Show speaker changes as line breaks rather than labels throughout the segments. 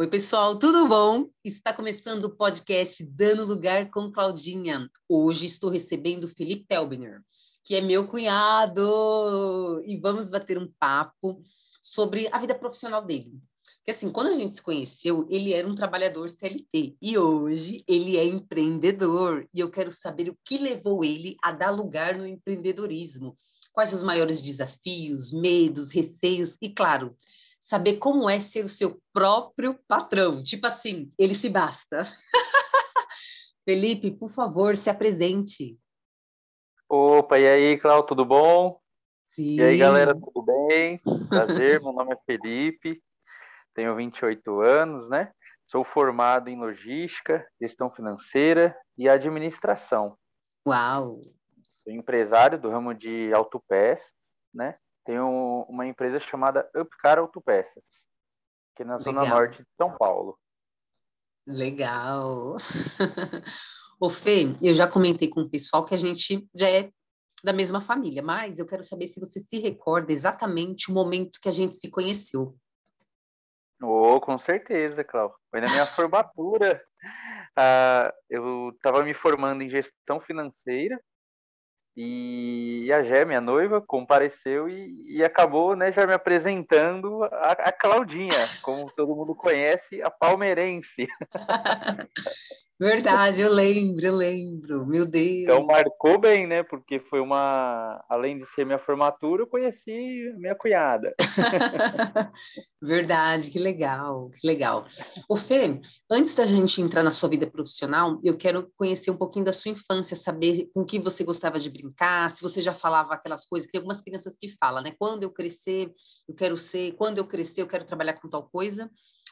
Oi, pessoal, tudo bom? Está começando o podcast Dando Lugar com Claudinha. Hoje estou recebendo Felipe Pelbiner, que é meu cunhado, e vamos bater um papo sobre a vida profissional dele. Porque assim, quando a gente se conheceu, ele era um trabalhador CLT e hoje ele é empreendedor. E eu quero saber o que levou ele a dar lugar no empreendedorismo. Quais os maiores desafios, medos, receios e, claro, saber como é ser o seu próprio patrão. Tipo assim, ele se basta. Felipe, por favor, se apresente.
Opa, e aí, Cláudio, tudo bom?
Sim.
E aí, galera, tudo bem? Prazer, meu nome é Felipe, tenho 28 anos, né? Sou formado em logística, gestão financeira e administração.
Uau!
Sou empresário do ramo de autopés, né? Tenho uma empresa chamada Upcar Autopeças, que é na Legal. zona norte de São Paulo.
Legal. Ô Fê, eu já comentei com o pessoal que a gente já é da mesma família, mas eu quero saber se você se recorda exatamente o momento que a gente se conheceu.
Oh, com certeza, Cláudio. Foi na minha formatura. Uh, eu estava me formando em gestão financeira e a Gé, minha noiva, compareceu e, e acabou né, já me apresentando a, a, Claudinha, como todo mundo conhece, a palmeirense.
Verdade, eu lembro, eu lembro, meu Deus.
Então marcou bem, né? Porque foi uma. Além de ser minha formatura, eu conheci minha cunhada.
Verdade, que legal, que legal. O Fê, antes da gente entrar na sua vida profissional, eu quero conhecer um pouquinho da sua infância, saber com que você gostava de brincar, se você já falava aquelas coisas, que tem algumas crianças que falam, né? Quando eu crescer, eu quero ser, quando eu crescer, eu quero trabalhar com tal coisa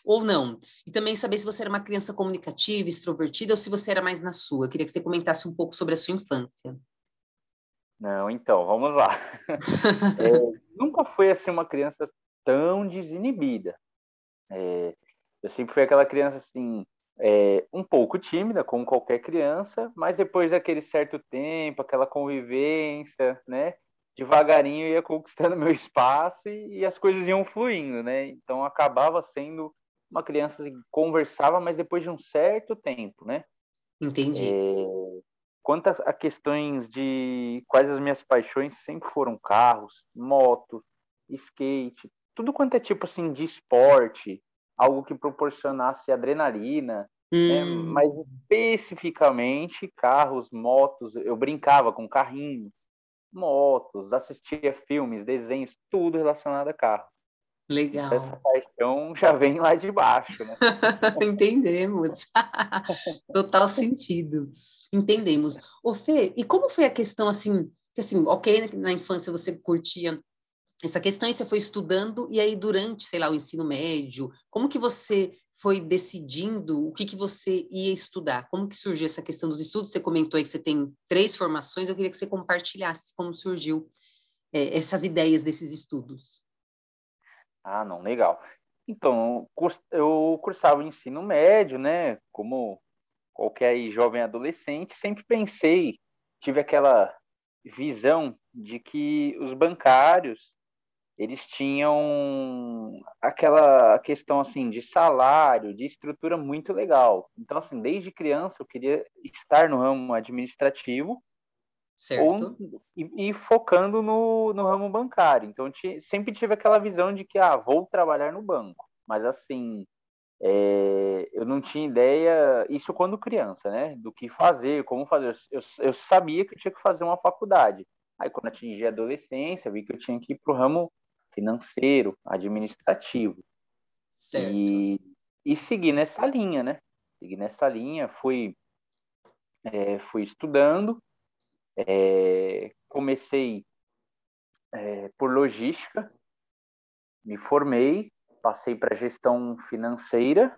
ou não. E também saber se você era uma criança comunicativa, extrovertida, ou se você era mais na sua. Eu queria que você comentasse um pouco sobre a sua infância.
Não, então, vamos lá. é, nunca fui assim uma criança tão desinibida. É, eu sempre fui aquela criança assim, é, um pouco tímida, como qualquer criança, mas depois daquele certo tempo, aquela convivência, né? Devagarinho ia conquistando meu espaço e, e as coisas iam fluindo, né? Então acabava sendo uma criança que conversava, mas depois de um certo tempo, né?
Entendi. É,
quanto a questões de quais as minhas paixões sempre foram carros, moto, skate, tudo quanto é tipo assim de esporte, algo que proporcionasse adrenalina, né? hum. né? mas especificamente carros, motos, eu brincava com carrinhos, motos, assistia filmes, desenhos, tudo relacionado a carros.
Legal.
Essa paixão já vem lá de baixo, né?
Entendemos. Total sentido. Entendemos. Ô Fê, e como foi a questão assim, que assim, ok, na infância você curtia essa questão e você foi estudando, e aí durante, sei lá, o ensino médio, como que você foi decidindo o que, que você ia estudar? Como que surgiu essa questão dos estudos? Você comentou aí que você tem três formações, eu queria que você compartilhasse como surgiu é, essas ideias desses estudos.
Ah, não, legal. Então, eu cursava o ensino médio, né? Como qualquer jovem adolescente, sempre pensei, tive aquela visão de que os bancários eles tinham aquela questão assim de salário, de estrutura muito legal. Então assim, desde criança eu queria estar no ramo administrativo
Certo.
Ou, e, e, focando no, no ramo bancário. Então, sempre tive aquela visão de que, ah, vou trabalhar no banco. Mas, assim, é, eu não tinha ideia, isso quando criança, né? Do que fazer, como fazer. Eu, eu sabia que eu tinha que fazer uma faculdade. Aí, quando atingi a adolescência, vi que eu tinha que ir para o ramo financeiro, administrativo.
Certo.
E, e seguir nessa linha, né? Segui nessa linha, fui, é, fui estudando, é, comecei é, por logística, me formei, passei para gestão financeira.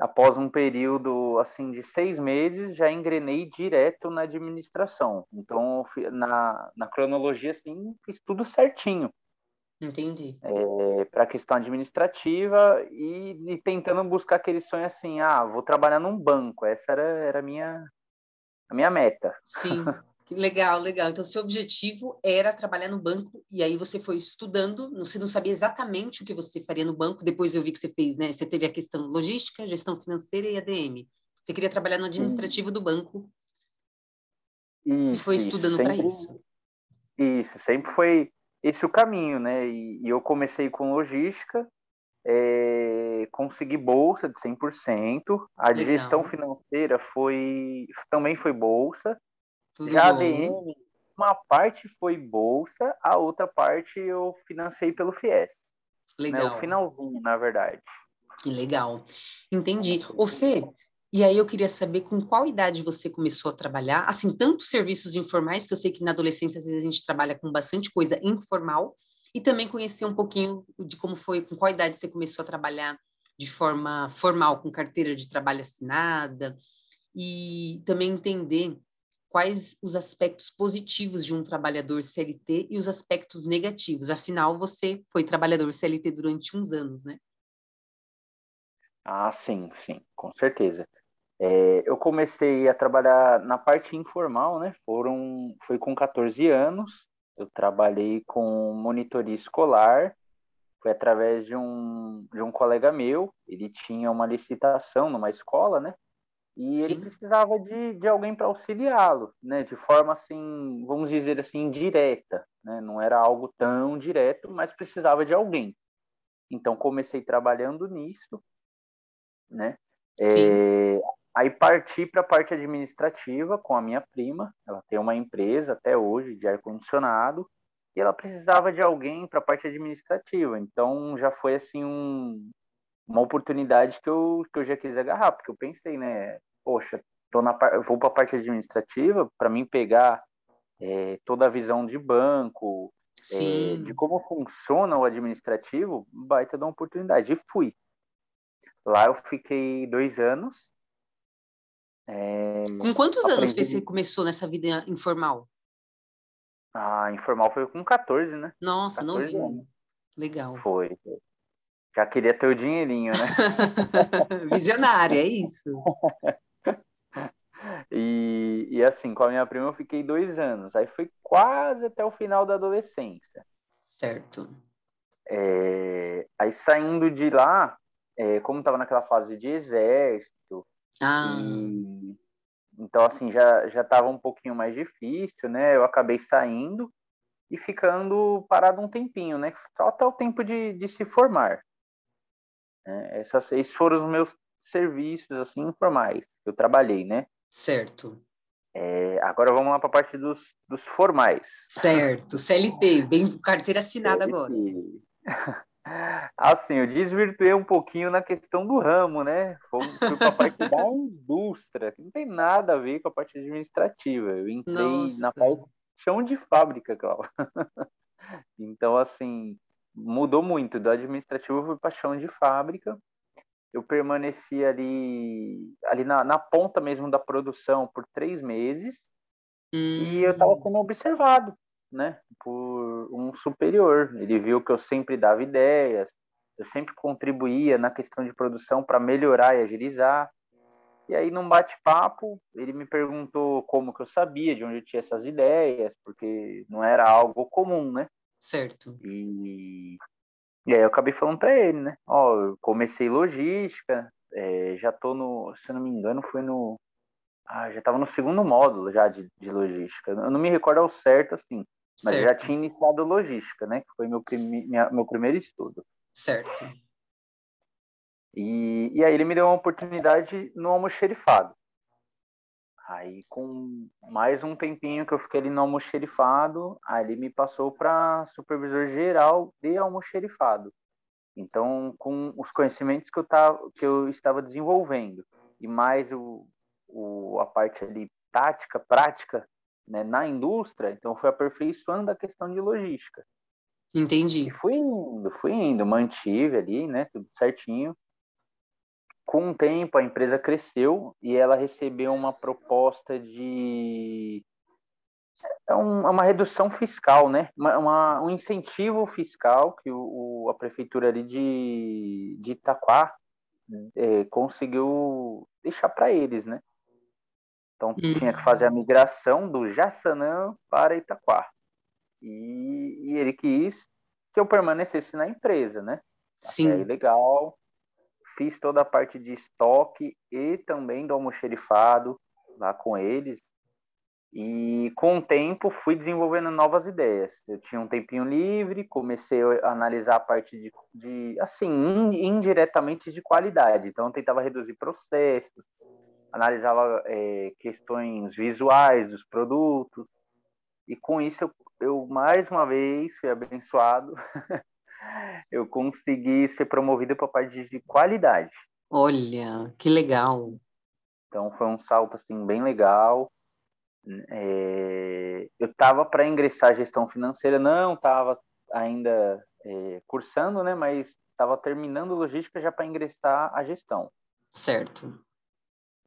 Após um período assim de seis meses, já engrenei direto na administração. Então, na, na cronologia, assim, fiz tudo certinho.
Entendi.
É, para a questão administrativa e, e, tentando buscar aquele sonho assim, ah, vou trabalhar num banco. Essa era, era a minha, a minha meta.
Sim, Legal, legal. Então, seu objetivo era trabalhar no banco e aí você foi estudando, você não sabia exatamente o que você faria no banco, depois eu vi que você fez, né? Você teve a questão logística, gestão financeira e ADM. Você queria trabalhar no administrativo do banco
isso,
e foi estudando para isso.
Isso, sempre foi esse o caminho, né? E, e eu comecei com logística, é, consegui bolsa de 100%, a Legal. gestão financeira foi também foi bolsa, Tudo já a ADM, uma parte foi bolsa, a outra parte eu financei pelo FIES. Legal. Né? O finalzinho, na verdade.
Legal. Entendi. Ô Fê, e aí eu queria saber com qual idade você começou a trabalhar, assim, tanto serviços informais, que eu sei que na adolescência às vezes a gente trabalha com bastante coisa informal, e também conhecer um pouquinho de como foi, com qual idade você começou a trabalhar de forma formal, com carteira de trabalho assinada, e também entender quais os aspectos positivos de um trabalhador CLT e os aspectos negativos. Afinal, você foi trabalhador CLT durante uns anos, né?
Ah, sim, sim, com certeza. É, eu comecei a trabalhar na parte informal, né? Foram, foi com 14 anos. Eu trabalhei com monitoria escolar. Foi através de um, de um colega meu. Ele tinha uma licitação numa escola, né? E Sim. ele precisava de, de alguém para auxiliá-lo, né? De forma assim, vamos dizer assim, indireta, né? Não era algo tão direto, mas precisava de alguém. Então comecei trabalhando nisso, né? É, Aí parti para a parte administrativa com a minha prima. Ela tem uma empresa até hoje de ar-condicionado e ela precisava de alguém para a parte administrativa. Então já foi assim um, uma oportunidade que eu, que eu já quis agarrar, porque eu pensei, né? Poxa, tô na, vou para a parte administrativa para mim pegar é, toda a visão de banco, é, de como funciona o administrativo, baita da oportunidade. E fui. Lá eu fiquei dois anos
é, com quantos anos você começou nessa vida informal?
Ah, informal foi com 14, né?
Nossa, 14 novinho. Anos. Legal.
Foi. Já queria ter o dinheirinho, né?
Visionário, é isso.
e, e assim, com a minha prima eu fiquei dois anos. Aí foi quase até o final da adolescência.
Certo.
É, aí saindo de lá, é, como estava naquela fase de exército, ah. E, então, assim, já já estava um pouquinho mais difícil, né? Eu acabei saindo e ficando parado um tempinho, né? Só até o tempo de, de se formar. É, essas, esses foram os meus serviços, assim, informais. Eu trabalhei, né?
Certo.
É, agora vamos lá para a parte dos, dos formais.
Certo, CLT, bem carteira assinada CLT. agora.
Assim, eu desvirtuei um pouquinho na questão do ramo, né? Fui para a parte da indústria, que não tem nada a ver com a parte administrativa. Eu entrei Nossa. na parte chão de fábrica, Cláudio. Então, assim, mudou muito. Do administrativo eu fui para chão de fábrica. Eu permaneci ali, ali na, na ponta mesmo da produção por três meses. Hum. E eu estava hum. sendo observado né, por um superior. Ele viu que eu sempre dava ideias, eu sempre contribuía na questão de produção para melhorar e agilizar. E aí, num bate-papo, ele me perguntou como que eu sabia, de onde eu tinha essas ideias, porque não era algo comum, né?
Certo.
E, e aí eu acabei falando para ele, né? Ó, eu comecei logística, é, já tô no, se não me engano, foi no, ah, já estava no segundo módulo já de, de logística. Eu não me recordo ao certo, assim, mas certo. já tinha iniciado logística, né? Que foi meu, prime... minha, meu primeiro estudo.
Certo.
E, e aí ele me deu uma oportunidade no almoxerifado. Aí, com mais um tempinho que eu fiquei ali no almoxerifado, aí ele me passou para supervisor geral de almoxerifado. Então, com os conhecimentos que eu, tava, que eu estava desenvolvendo e mais o, o, a parte ali tática, prática né, na indústria, então foi aperfeiçoando a questão de logística.
Entendi.
E fui indo, fui indo, mantive ali, né, tudo certinho. Com o tempo, a empresa cresceu e ela recebeu uma proposta de é, é uma redução fiscal, né? Uma, uma, um incentivo fiscal que o, o, a prefeitura ali de, de Itaquá é, conseguiu deixar para eles, né? Então hum. tinha que fazer a migração do Jaçanã para Itaquá. E, e, ele quis que eu permanecesse na empresa, né?
Sim.
Aí, legal. Fiz toda a parte de estoque e também do almoxerifado lá com eles. E com o tempo fui desenvolvendo novas ideias. Eu tinha um tempinho livre, comecei a analisar a parte de, de assim, indiretamente de qualidade. Então eu tentava reduzir processos, analisava é, questões visuais dos produtos. E com isso eu, eu mais uma vez fui abençoado. eu consegui ser promovido para a parte de qualidade.
Olha, que legal.
Então foi um salto assim bem legal. É, eu estava para ingressar gestão financeira, não estava ainda é, cursando, né? Mas estava terminando logística já para ingressar a gestão.
Certo.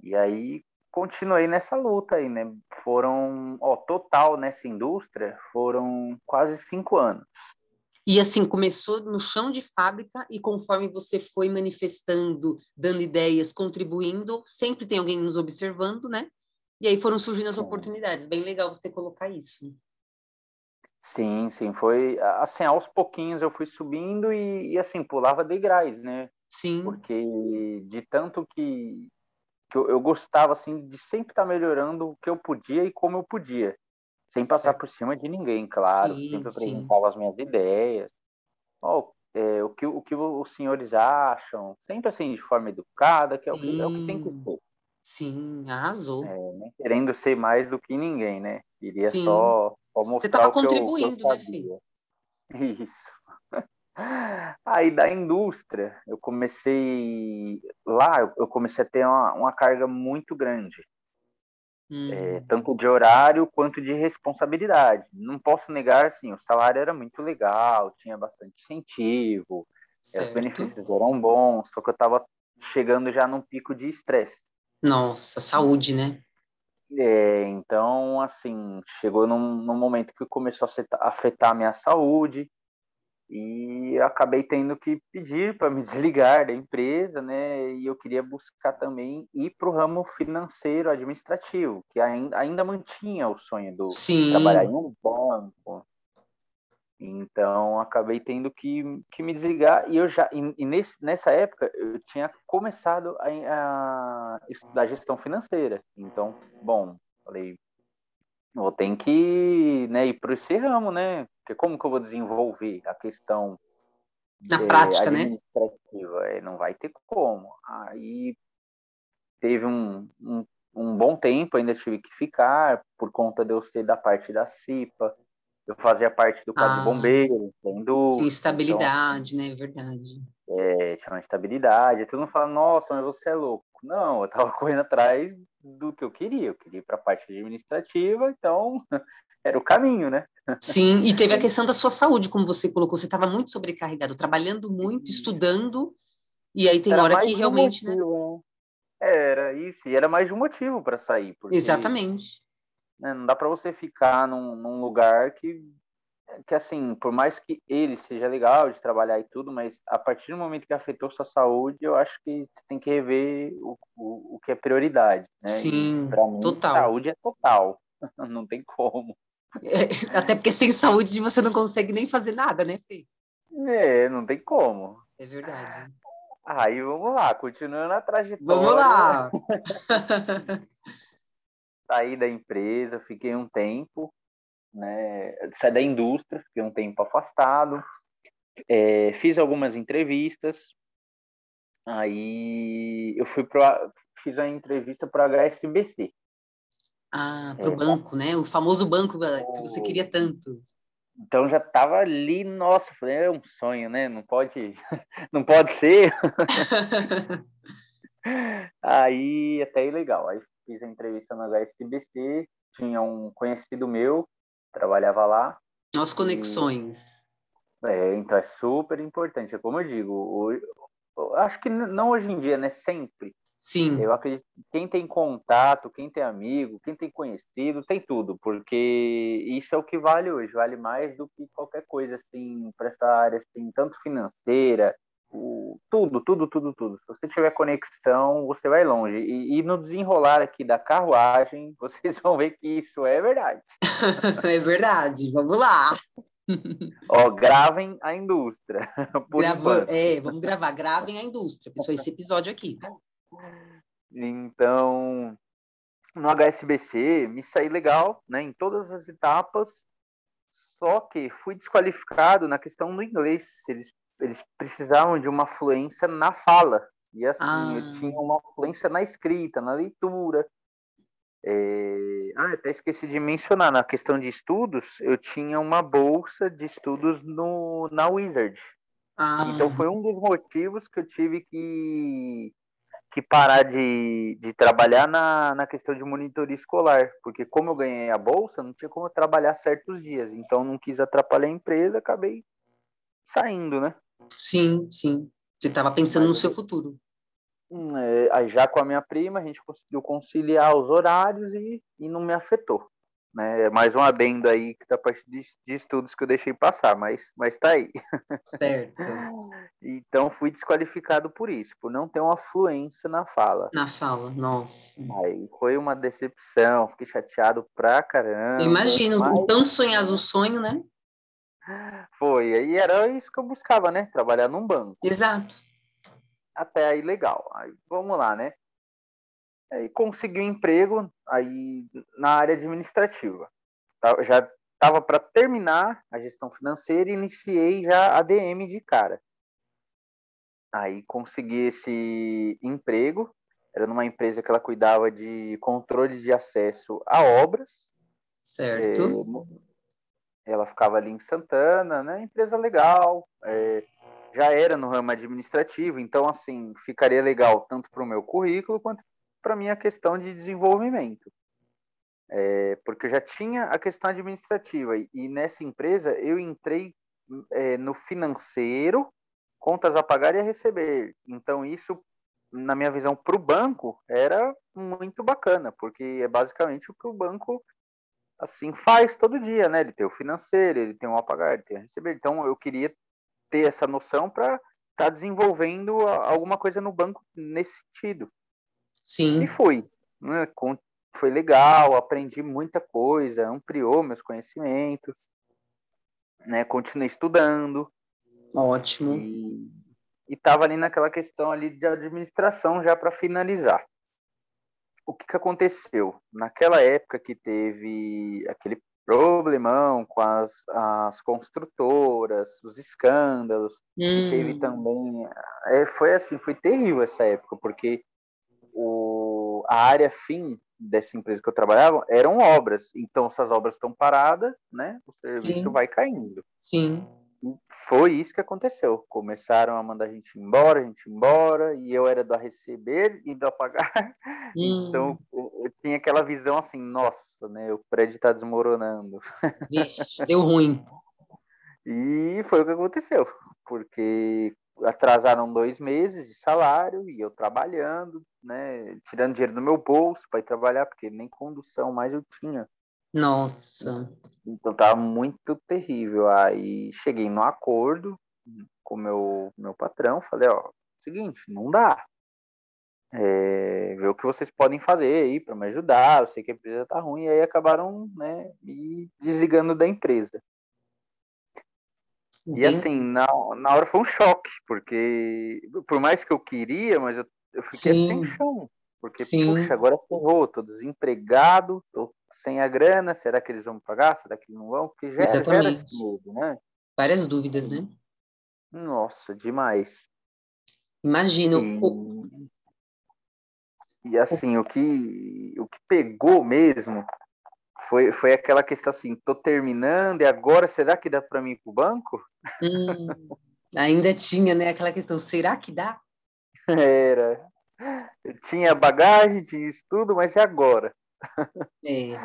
E aí continuei nessa luta aí, né? Foram, ó, total nessa indústria foram quase cinco anos.
E assim, começou no chão de fábrica e conforme você foi manifestando, dando ideias, contribuindo, sempre tem alguém nos observando, né? E aí foram surgindo as oportunidades. Bem legal você colocar isso.
Sim, sim, foi assim, aos pouquinhos eu fui subindo e, e assim, pulava degraus, né?
Sim.
Porque de tanto que, que eu, eu, gostava, assim, de sempre estar tá melhorando o que eu podia e como eu podia. Sem passar certo. por cima de ninguém, claro. Sim, sempre apresentava as minhas ideias. Oh, é, o, que, o que os senhores acham, sempre assim, de forma educada, que é, o que, é o que tem que ser.
Sim, arrasou.
É, nem querendo ser mais do que ninguém, né? Queria Sim. só, só mostrar Você
estava contribuindo, eu, né, filho?
Isso. Aí da indústria, eu comecei lá, eu comecei a ter uma, uma carga muito grande, hum. é, tanto de horário quanto de responsabilidade. Não posso negar, assim, o salário era muito legal, tinha bastante incentivo, os benefícios eram bons, só que eu estava chegando já num pico de estresse.
Nossa, saúde, né?
É, então, assim, chegou num, num momento que começou a afetar a minha saúde e acabei tendo que pedir para me desligar da empresa, né? E eu queria buscar também ir para o ramo financeiro administrativo, que ainda, ainda mantinha o sonho do
Sim.
trabalhar em um banco, então, acabei tendo que, que me desligar. E eu já, e, e nesse, nessa época, eu tinha começado a, a, estudar gestão financeira. Então, bom, falei, vou ter que né, ir para esse ramo, né? Porque como que eu vou desenvolver a questão
na é, prática,
né? administrativa? Né? Não vai ter como. Aí teve um, um, um bom tempo, ainda tive que ficar por conta de eu ser da parte da CIPA eu fazia parte do quadro ah, de bombeiros, sem dúvida.
Instabilidade, então, né? Verdade.
É, tinha uma estabilidade. Todo mundo fala, nossa, mas você é louco. Não, eu tava correndo atrás do que eu queria. Eu queria ir para a parte administrativa, então era o caminho, né?
Sim, e teve a questão da sua saúde, como você colocou. Você estava muito sobrecarregado, trabalhando muito, estudando, e aí tem era hora que realmente.
Né? Motivo, né? Era isso, e era mais de um motivo para sair. Porque...
Exatamente
né? Não dá para você ficar num, num, lugar que, que, assim, por mais que ele seja legal de trabalhar e tudo, mas a partir do momento que afetou sua saúde, eu acho que você tem que rever o, o, o que é prioridade. Né?
Sim, mim, total.
Saúde é total, não tem como.
É, até porque sem saúde você não consegue nem fazer nada, né, Fê?
É, não tem como.
É verdade.
Aí vamos lá, continuando a trajetória.
Vamos lá!
saí da empresa, fiquei um tempo, né, saí da indústria, fiquei um tempo afastado, é, fiz algumas entrevistas, aí eu fui para fiz a entrevista para a HSBC.
Ah, para o é, banco, né? O famoso banco que você queria tanto.
Então já estava ali, nossa, falei, é um sonho, né? Não pode, não pode ser. aí até aí legal. Aí fiz a entrevista no HSBC, tinha um conhecido meu, trabalhava lá.
As conexões.
E, é, então é super importante. É como eu digo, hoje, acho que não hoje em dia, né? Sempre.
Sim.
Eu acredito que quem tem contato, quem tem amigo, quem tem conhecido, tem tudo, porque isso é o que vale hoje, vale mais do que qualquer coisa assim para essa área assim, tanto financeira, o, tudo, tudo, tudo, tudo. Se você tiver conexão, você vai longe. E, e, no desenrolar aqui da carruagem, vocês vão ver que isso é verdade.
é verdade, vamos lá.
Ó, gravem a indústria.
Grava, é, vamos gravar, gravem a indústria, pessoal, esse episódio aqui.
Então, no HSBC, me saí legal, né, em todas as etapas, só que fui desqualificado na questão do inglês. Eles, eles precisavam de uma fluência na fala. E assim, ah. eu tinha uma fluência na escrita, na leitura. É... Ah, até esqueci de mencionar, na questão de estudos, eu tinha uma bolsa de estudos no, na Wizard. Ah. Então foi um dos motivos que eu tive que que parar de, de trabalhar na, na questão de monitoria escolar, porque como eu ganhei a bolsa, não tinha como trabalhar certos dias, então não quis atrapalhar a empresa, acabei saindo, né?
Sim, sim. Você estava pensando Mas, no seu futuro.
Hum, é, aí já com a minha prima, a gente conseguiu conciliar os horários e, e não me afetou. Né? É mais um adendo aí que da parte de, de, estudos que eu deixei passar, mas, mas tá aí.
Certo.
então fui desqualificado por isso, por não ter uma fluência na fala.
Na fala, nossa.
Aí foi uma decepção, fiquei chateado pra caramba.
Imagino, mas... tão sonhado sonho, né?
Foi, aí era isso que eu buscava, né? Trabalhar num banco.
Exato.
Até aí legal. Aí vamos lá, né? Aí consegui um emprego aí na área administrativa. Tá, já estava para terminar a gestão financeira e iniciei já a DM de cara. Aí consegui esse emprego, era numa empresa que ela cuidava de controle de acesso a obras.
Certo.
É, ela ficava ali em Santana, né? Empresa legal, é, já era no ramo administrativo, então assim ficaria legal tanto para o meu currículo quanto para mim a questão de desenvolvimento. É, porque eu já tinha a questão administrativa e, e nessa empresa eu entrei é, no financeiro, contas a pagar e a receber. Então isso, na minha visão, para o banco era muito bacana, porque é basicamente o que o banco assim faz todo dia, né? Ele tem o financeiro, ele tem o a pagar, ele tem a receber. Então eu queria ter essa noção para estar tá desenvolvendo alguma coisa no banco nesse sentido.
Sim.
E fui. Né? Foi legal, aprendi muita coisa, ampliou meus conhecimentos, né? Continuei estudando.
Ótimo.
E estava ali naquela questão ali de administração já para finalizar. O que, que aconteceu? Naquela época que teve aquele problemão com as, as construtoras, os escândalos, hum. teve também. É, foi assim, foi terrível essa época, porque o, a área fim dessa empresa que eu trabalhava eram obras. Então, essas obras estão paradas, né? O serviço Sim. vai caindo.
Sim.
E foi isso que aconteceu. Começaram a mandar a gente embora, a gente embora, e eu era do a receber e do a pagar. Hum. Então, eu tinha aquela visão assim, nossa, né? O prédio está desmoronando.
Vixe, deu ruim.
E foi o que aconteceu, porque atrasaram dois meses de salário e eu trabalhando, né, tirando dinheiro do meu bolso para ir trabalhar, porque nem condução mais eu tinha.
Nossa.
Então tava muito terrível. Aí cheguei no acordo com meu meu patrão, falei, ó, seguinte, não dá. É, ver o que vocês podem fazer aí para me ajudar. Eu sei que a empresa tá ruim, e aí acabaram, né, me desligando da empresa. E assim, na, na hora foi um choque, porque por mais que eu queria, mas eu, eu fiquei Sim. sem chão. Porque, Sim. puxa, agora ferrou, tô desempregado, tô sem a grana, será que eles vão pagar? Será que eles não vão? Porque já era esse medo, né?
Várias dúvidas, né?
Nossa, demais.
Imagino.
E, e assim, o que, o que pegou mesmo foi, foi aquela questão assim, tô terminando e agora será que dá para mim ir pro banco?
Hum, ainda tinha, né, aquela questão, será que dá?
Era. Eu tinha bagagem, tinha estudo, mas e agora?
É.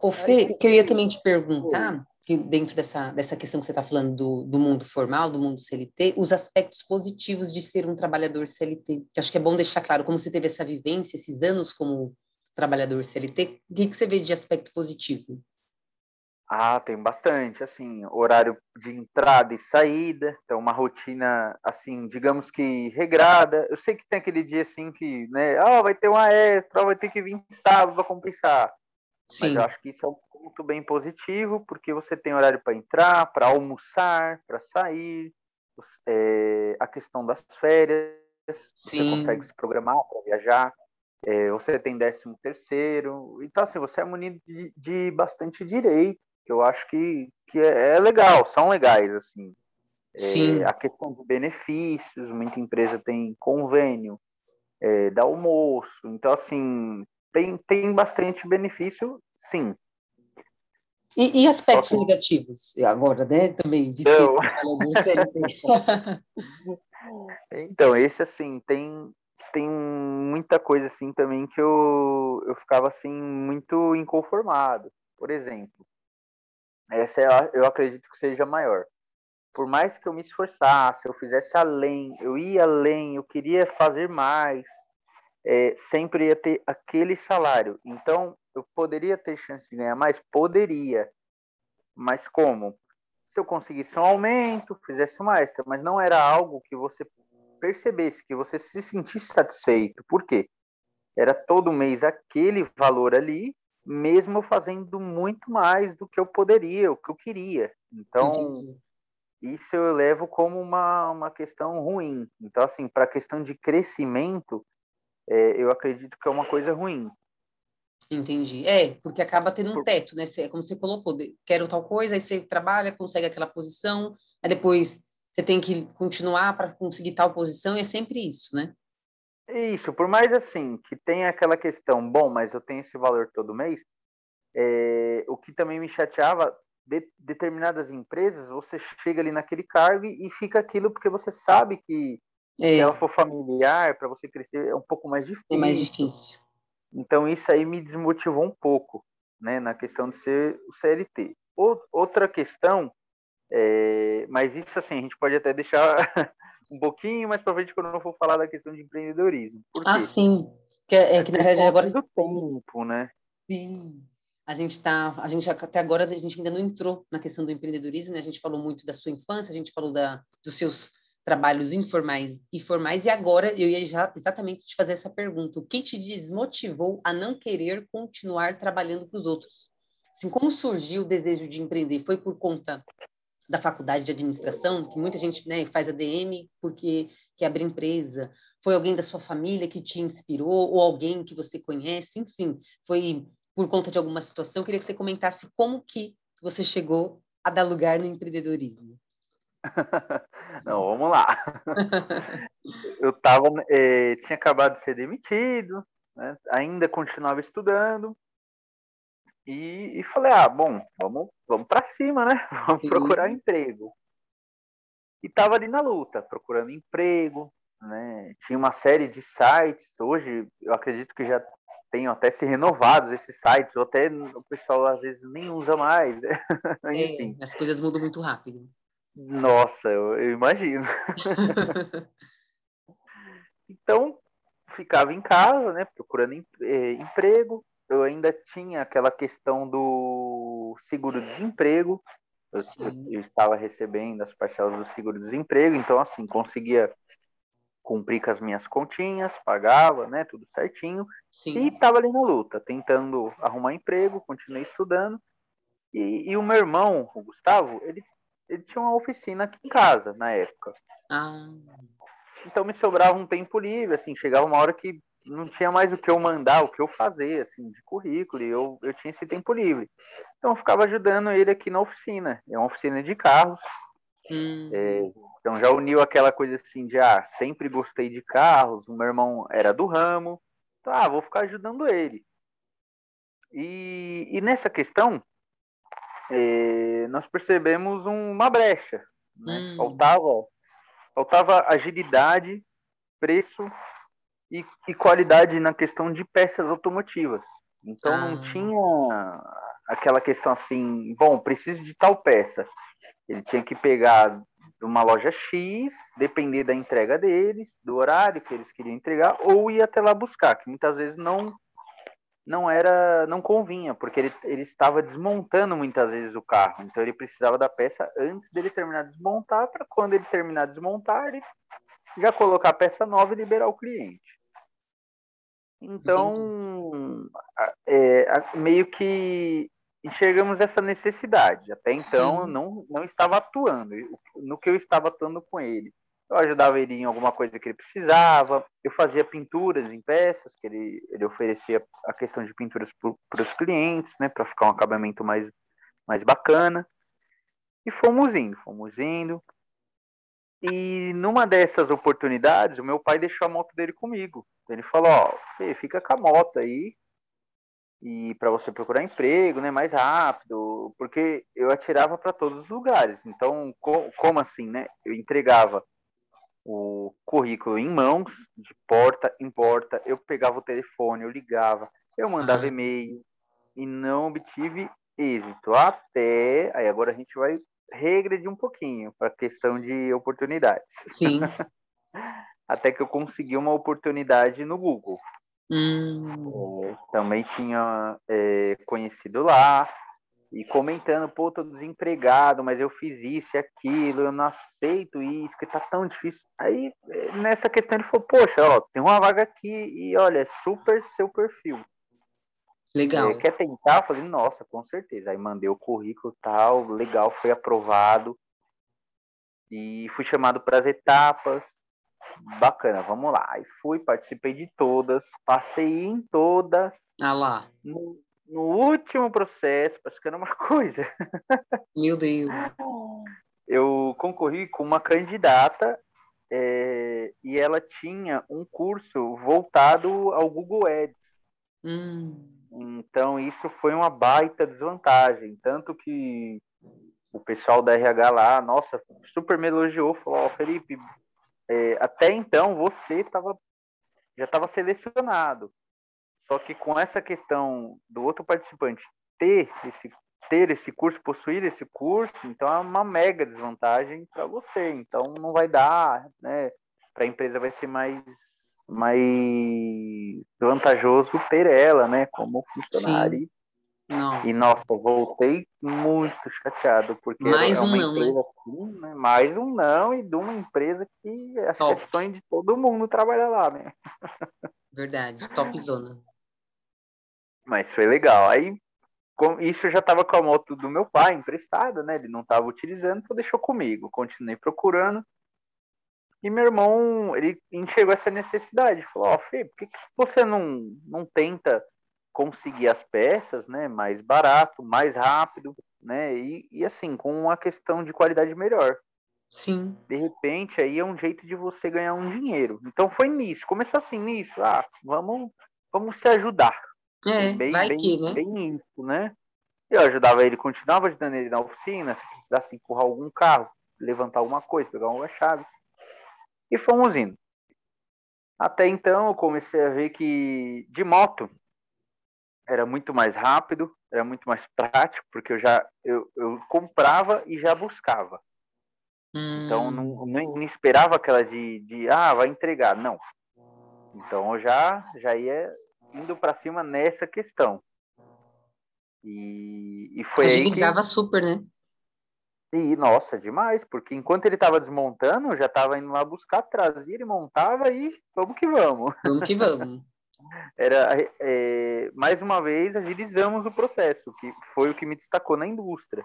O Fê, que eu ia também te perguntar, que dentro dessa, dessa questão que você está falando do, do mundo formal, do mundo CLT, os aspectos positivos de ser um trabalhador CLT. Que acho que é bom deixar claro como você teve essa vivência, esses anos como trabalhador CLT, o que, que você vê de aspecto positivo?
Ah, tem bastante, assim, horário de entrada e saída, então uma rotina, assim, digamos que regrada. Eu sei que tem aquele dia, assim, que, né, ah, vai ter uma extra, vai ter que vir sábado para compensar. Sim. Mas eu acho que isso é um ponto bem positivo, porque você tem horário para entrar, para almoçar, para sair, é, a questão das férias, Sim. você consegue se programar para viajar, é, você tem décimo terceiro, então assim, você é munido de, de bastante direito, que eu acho que, que é, é legal, são legais, assim. É, Sim. a questão de benefícios, muita empresa tem convênio, é, dá almoço, então assim, tem, tem bastante benefício, sim.
E, e aspectos que... negativos, agora, né? Também de eu...
Então, esse assim, tem, tem muita coisa assim também que eu, eu ficava assim muito inconformado. Por exemplo, essa eu acredito que seja maior. Por mais que eu me esforçasse, eu fizesse além, eu ia além, eu queria fazer mais, é, sempre ia ter aquele salário. Então, eu poderia ter chance de ganhar mais? Poderia. Mas como? Se eu conseguisse um aumento, fizesse extra, mas não era algo que você percebesse, que você se sentisse satisfeito. Por quê? Era todo mês aquele valor ali, mesmo fazendo muito mais do que eu poderia, o que eu queria. Então, Entendi. isso eu levo como uma, uma questão ruim. Então, assim, para a questão de crescimento, é, eu acredito que é uma coisa ruim.
Entendi. É, porque acaba tendo um teto, né? Como você colocou, quero tal coisa, aí você trabalha, consegue aquela posição, aí depois você tem que continuar para conseguir tal posição, e é sempre isso, né?
Isso, por mais assim, que tenha aquela questão, bom, mas eu tenho esse valor todo mês, é, o que também me chateava, de, determinadas empresas, você chega ali naquele cargo e fica aquilo porque você sabe que é. se ela for familiar, para você crescer é um pouco mais difícil. É
mais difícil.
Então isso aí me desmotivou um pouco, né, na questão de ser o CLT. outra questão, é, mas isso assim, a gente pode até deixar um pouquinho mais para frente quando eu for falar da questão de empreendedorismo.
Ah, sim. Que, é, é que na verdade agora
do tempo, né?
Sim. A gente tá, a gente até agora a gente ainda não entrou na questão do empreendedorismo, né? A gente falou muito da sua infância, a gente falou da dos seus trabalhos informais e formais, e agora eu ia já exatamente te fazer essa pergunta. O que te desmotivou a não querer continuar trabalhando para os outros? Assim, como surgiu o desejo de empreender? Foi por conta da faculdade de administração, que muita gente né, faz ADM porque quer abrir empresa? Foi alguém da sua família que te inspirou, ou alguém que você conhece? Enfim, foi por conta de alguma situação? Eu queria que você comentasse como que você chegou a dar lugar no empreendedorismo.
Não, vamos lá. Eu tava, é, tinha acabado de ser demitido, né? ainda continuava estudando e, e, falei, ah, bom, vamos, vamos para cima, né? Vamos Sim. procurar emprego. E tava ali na luta, procurando emprego, né? Tinha uma série de sites. Hoje, eu acredito que já tenham até se renovados esses sites, ou até o pessoal às vezes nem usa mais. Né?
Enfim. É, as coisas mudam muito rápido.
Nossa, eu, eu imagino. então, ficava em casa, né, procurando em, eh, emprego. Eu ainda tinha aquela questão do seguro-desemprego. Eu, eu, estava recebendo as parcelas do seguro-desemprego, então, assim, conseguia cumprir com as minhas continhas, pagava, né, tudo certinho. Sim. E estava ali na luta, tentando arrumar emprego, continuei estudando. E, e, o meu irmão, o Gustavo, ele ele tinha uma oficina aqui em casa na época.
Ah.
Então me sobrava um tempo livre, assim, chegava uma hora que não tinha mais o que eu mandar, o que eu fazer, assim, de currículo, e eu, eu tinha esse tempo livre. Então eu ficava ajudando ele aqui na oficina. É uma oficina de carros.
Hum.
É, então já uniu aquela coisa assim de, ah, sempre gostei de carros, o meu irmão era do ramo, então, ah, vou ficar ajudando ele. E, e nessa questão, é, nós percebemos uma brecha. Né? Hum. Faltava, faltava agilidade, preço e, e, qualidade na questão de peças automotivas. Então ah. não tinha aquela questão assim, bom, preciso de tal peça. Ele tinha que pegar de uma loja X, depender da entrega deles, do horário que eles queriam entregar, ou ir até lá buscar, que muitas vezes não não era, não convinha, porque ele, ele estava desmontando muitas vezes o carro, então ele precisava da peça antes dele terminar de desmontar, para quando ele terminar de desmontar, ele já colocar a peça nova e liberar o cliente. Então, é, meio que enxergamos essa necessidade. Até então, não, não estava atuando. No que eu estava atuando com ele, eu ajudava ele em alguma coisa que ele precisava, eu fazia pinturas em peças, que ele, ele oferecia a questão de pinturas para os clientes, né, para ficar um acabamento mais, mais bacana. E fomos indo, fomos indo. E numa dessas oportunidades, o meu pai deixou a moto dele comigo. Ele falou: Ó, oh, fica com a moto aí, e para você procurar emprego, né, mais rápido, porque eu atirava para todos os lugares. Então, co como assim, né? Eu entregava o currículo em mãos, de porta em porta, eu pegava o telefone, eu ligava, eu mandava e-mail e não obtive êxito até aí agora a gente vai regredir um pouquinho para a questão de oportunidades.
Sim.
até que eu consegui uma oportunidade no Google.
Hum.
É, também tinha é, conhecido lá e comentando, pô, tô desempregado, mas eu fiz isso e aquilo, eu não aceito isso, que tá tão difícil. Aí, é, nessa questão, ele falou, poxa, ó, tem uma vaga aqui e olha, é super seu perfil.
Legal.
É, quer tentar? Eu falei, nossa, com certeza. Aí mandei o currículo tal, legal, foi aprovado. E fui chamado para as etapas bacana, vamos lá. Aí fui, participei de todas, passei em todas.
Ah lá.
No, no último processo, praticando uma coisa.
Meu Deus.
Eu concorri com uma candidata é, e ela tinha um curso voltado ao Google Ads.
Hum.
Então isso foi uma baita desvantagem, tanto que o pessoal da RH lá, nossa, super me elogiou, falou, oh, Felipe, é, até então você tava, já estava selecionado. Só que com essa questão do outro participante ter esse, ter esse curso, possuir esse curso, então é uma mega desvantagem para você. Então não vai dar, né? Para a empresa vai ser mais mais vantajoso ter ela, né, como funcionário. Sim.
Nossa.
E nossa, voltei muito chateado, porque
mais
é um
não, né?
Assim, né? Mais um não, e de uma empresa que as Top. questões de todo mundo trabalha lá, né?
Verdade, top zona.
Mas foi legal. Aí isso já estava com a moto do meu pai emprestada, né? Ele não estava utilizando, então deixou comigo. Continuei procurando. E meu irmão, ele enxergou essa necessidade. Falou, ó, oh, Fê, por que, que você não, não tenta conseguir as peças, né, mais barato, mais rápido, né, e, e assim, com uma questão de qualidade melhor.
Sim.
De repente, aí é um jeito de você ganhar um dinheiro. Então foi nisso, começou assim nisso, ah, vamos, vamos se ajudar.
É, bem, vai
bem,
que, né?
Bem isso, né? Eu ajudava ele, continuava ajudando ele na oficina, se precisasse empurrar algum carro, levantar alguma coisa, pegar uma chave. E fomos indo. Até então eu comecei a ver que de moto era muito mais rápido, era muito mais prático, porque eu já eu, eu comprava e já buscava.
Hum.
Então não, não, esperava aquela de, de ah, vai entregar, não. Então eu já já ia indo para cima nessa questão. E, e foi
Agilizava
que...
super, né?
E, nossa, demais, porque enquanto ele estava desmontando, eu já estava indo lá buscar, trazia, ele montava e vamos que vamos.
Vamos que vamos.
Era é, mais uma vez agilizamos o processo, que foi o que me destacou na indústria.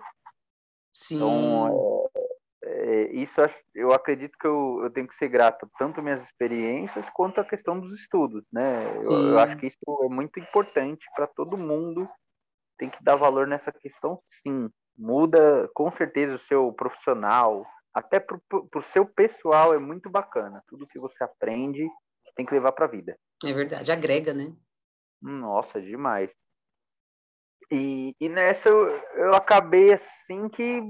Sim.
Então, é, é, isso eu acredito que eu, eu, tenho que ser grato tanto minhas experiências quanto a questão dos estudos, né? Eu, eu, acho que isso é muito importante para todo mundo. Tem que dar valor nessa questão, sim. Muda com certeza o seu profissional, até para o seu pessoal é muito bacana. Tudo que você aprende tem que levar para a vida.
É verdade, agrega, né?
Nossa, demais. E, e nessa eu, eu acabei assim que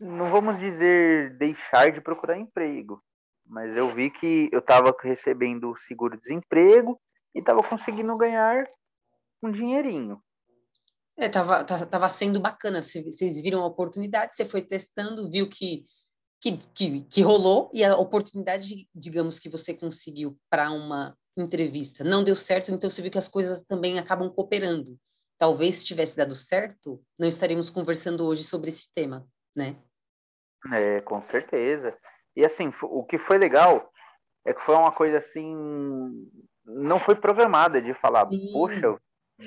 não vamos dizer deixar de procurar emprego, mas eu vi que eu estava recebendo seguro-desemprego e estava conseguindo ganhar um dinheirinho.
É, tava, tava sendo bacana. Vocês viram a oportunidade, você foi testando, viu que que, que, que rolou e a oportunidade, digamos, que você conseguiu para uma entrevista. Não deu certo, então você viu que as coisas também acabam cooperando. Talvez se tivesse dado certo, não estaríamos conversando hoje sobre esse tema, né?
É, com certeza. E assim, o que foi legal é que foi uma coisa assim, não foi programada de falar, Sim. poxa,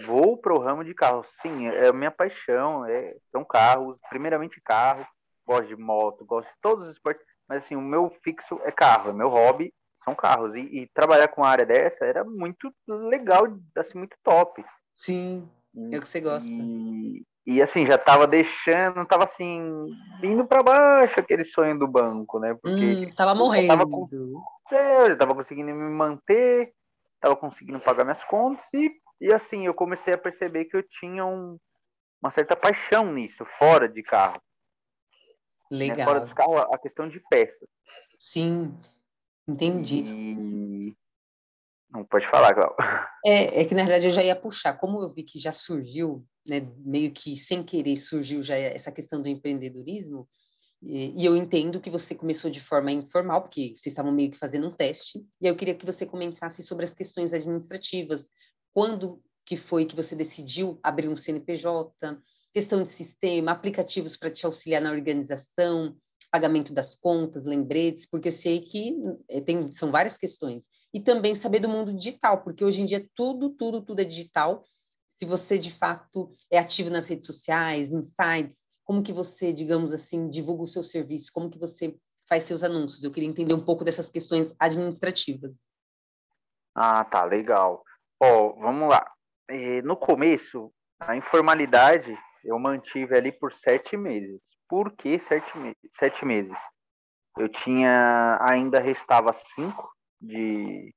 vou para o ramo de carro. Sim, é a minha paixão, é, são carros, primeiramente carro, gosto de moto, gosto de todos os esportes, mas assim, o meu fixo é carro, é meu hobby são carros. E, e trabalhar com uma área dessa era muito legal, assim, muito top.
Sim, é o que você gosta.
E, e assim, já tava deixando, tava assim, indo para baixo aquele sonho do banco, né?
Porque hum, tava morrendo. Tava, com...
é, eu já tava conseguindo me manter, tava conseguindo pagar minhas contas e, e assim, eu comecei a perceber que eu tinha um, uma certa paixão nisso, fora de carro.
Legal. Né?
Fora dos carros, a questão de peças.
Sim, entendi.
E... Não pode falar, Cláudio.
É, é que na verdade eu já ia puxar, como eu vi que já surgiu, né, meio que sem querer surgiu já essa questão do empreendedorismo, e, e eu entendo que você começou de forma informal, porque vocês estavam meio que fazendo um teste, e eu queria que você comentasse sobre as questões administrativas. Quando que foi que você decidiu abrir um CNPJ? Questão de sistema, aplicativos para te auxiliar na organização, pagamento das contas, lembretes, porque sei que eh, tem, são várias questões. E também saber do mundo digital, porque hoje em dia tudo, tudo, tudo é digital. Se você, de fato, é ativo nas redes sociais, em sites, como que você, digamos assim, divulga o seu serviço, como que você faz seus anúncios. Eu queria entender um pouco dessas questões administrativas.
Ah, tá, legal. Ó, vamos lá. Eh, no começo, a informalidade eu mantive ali por sete meses. Por que sete, me sete meses? Eu tinha, ainda restava cinco de,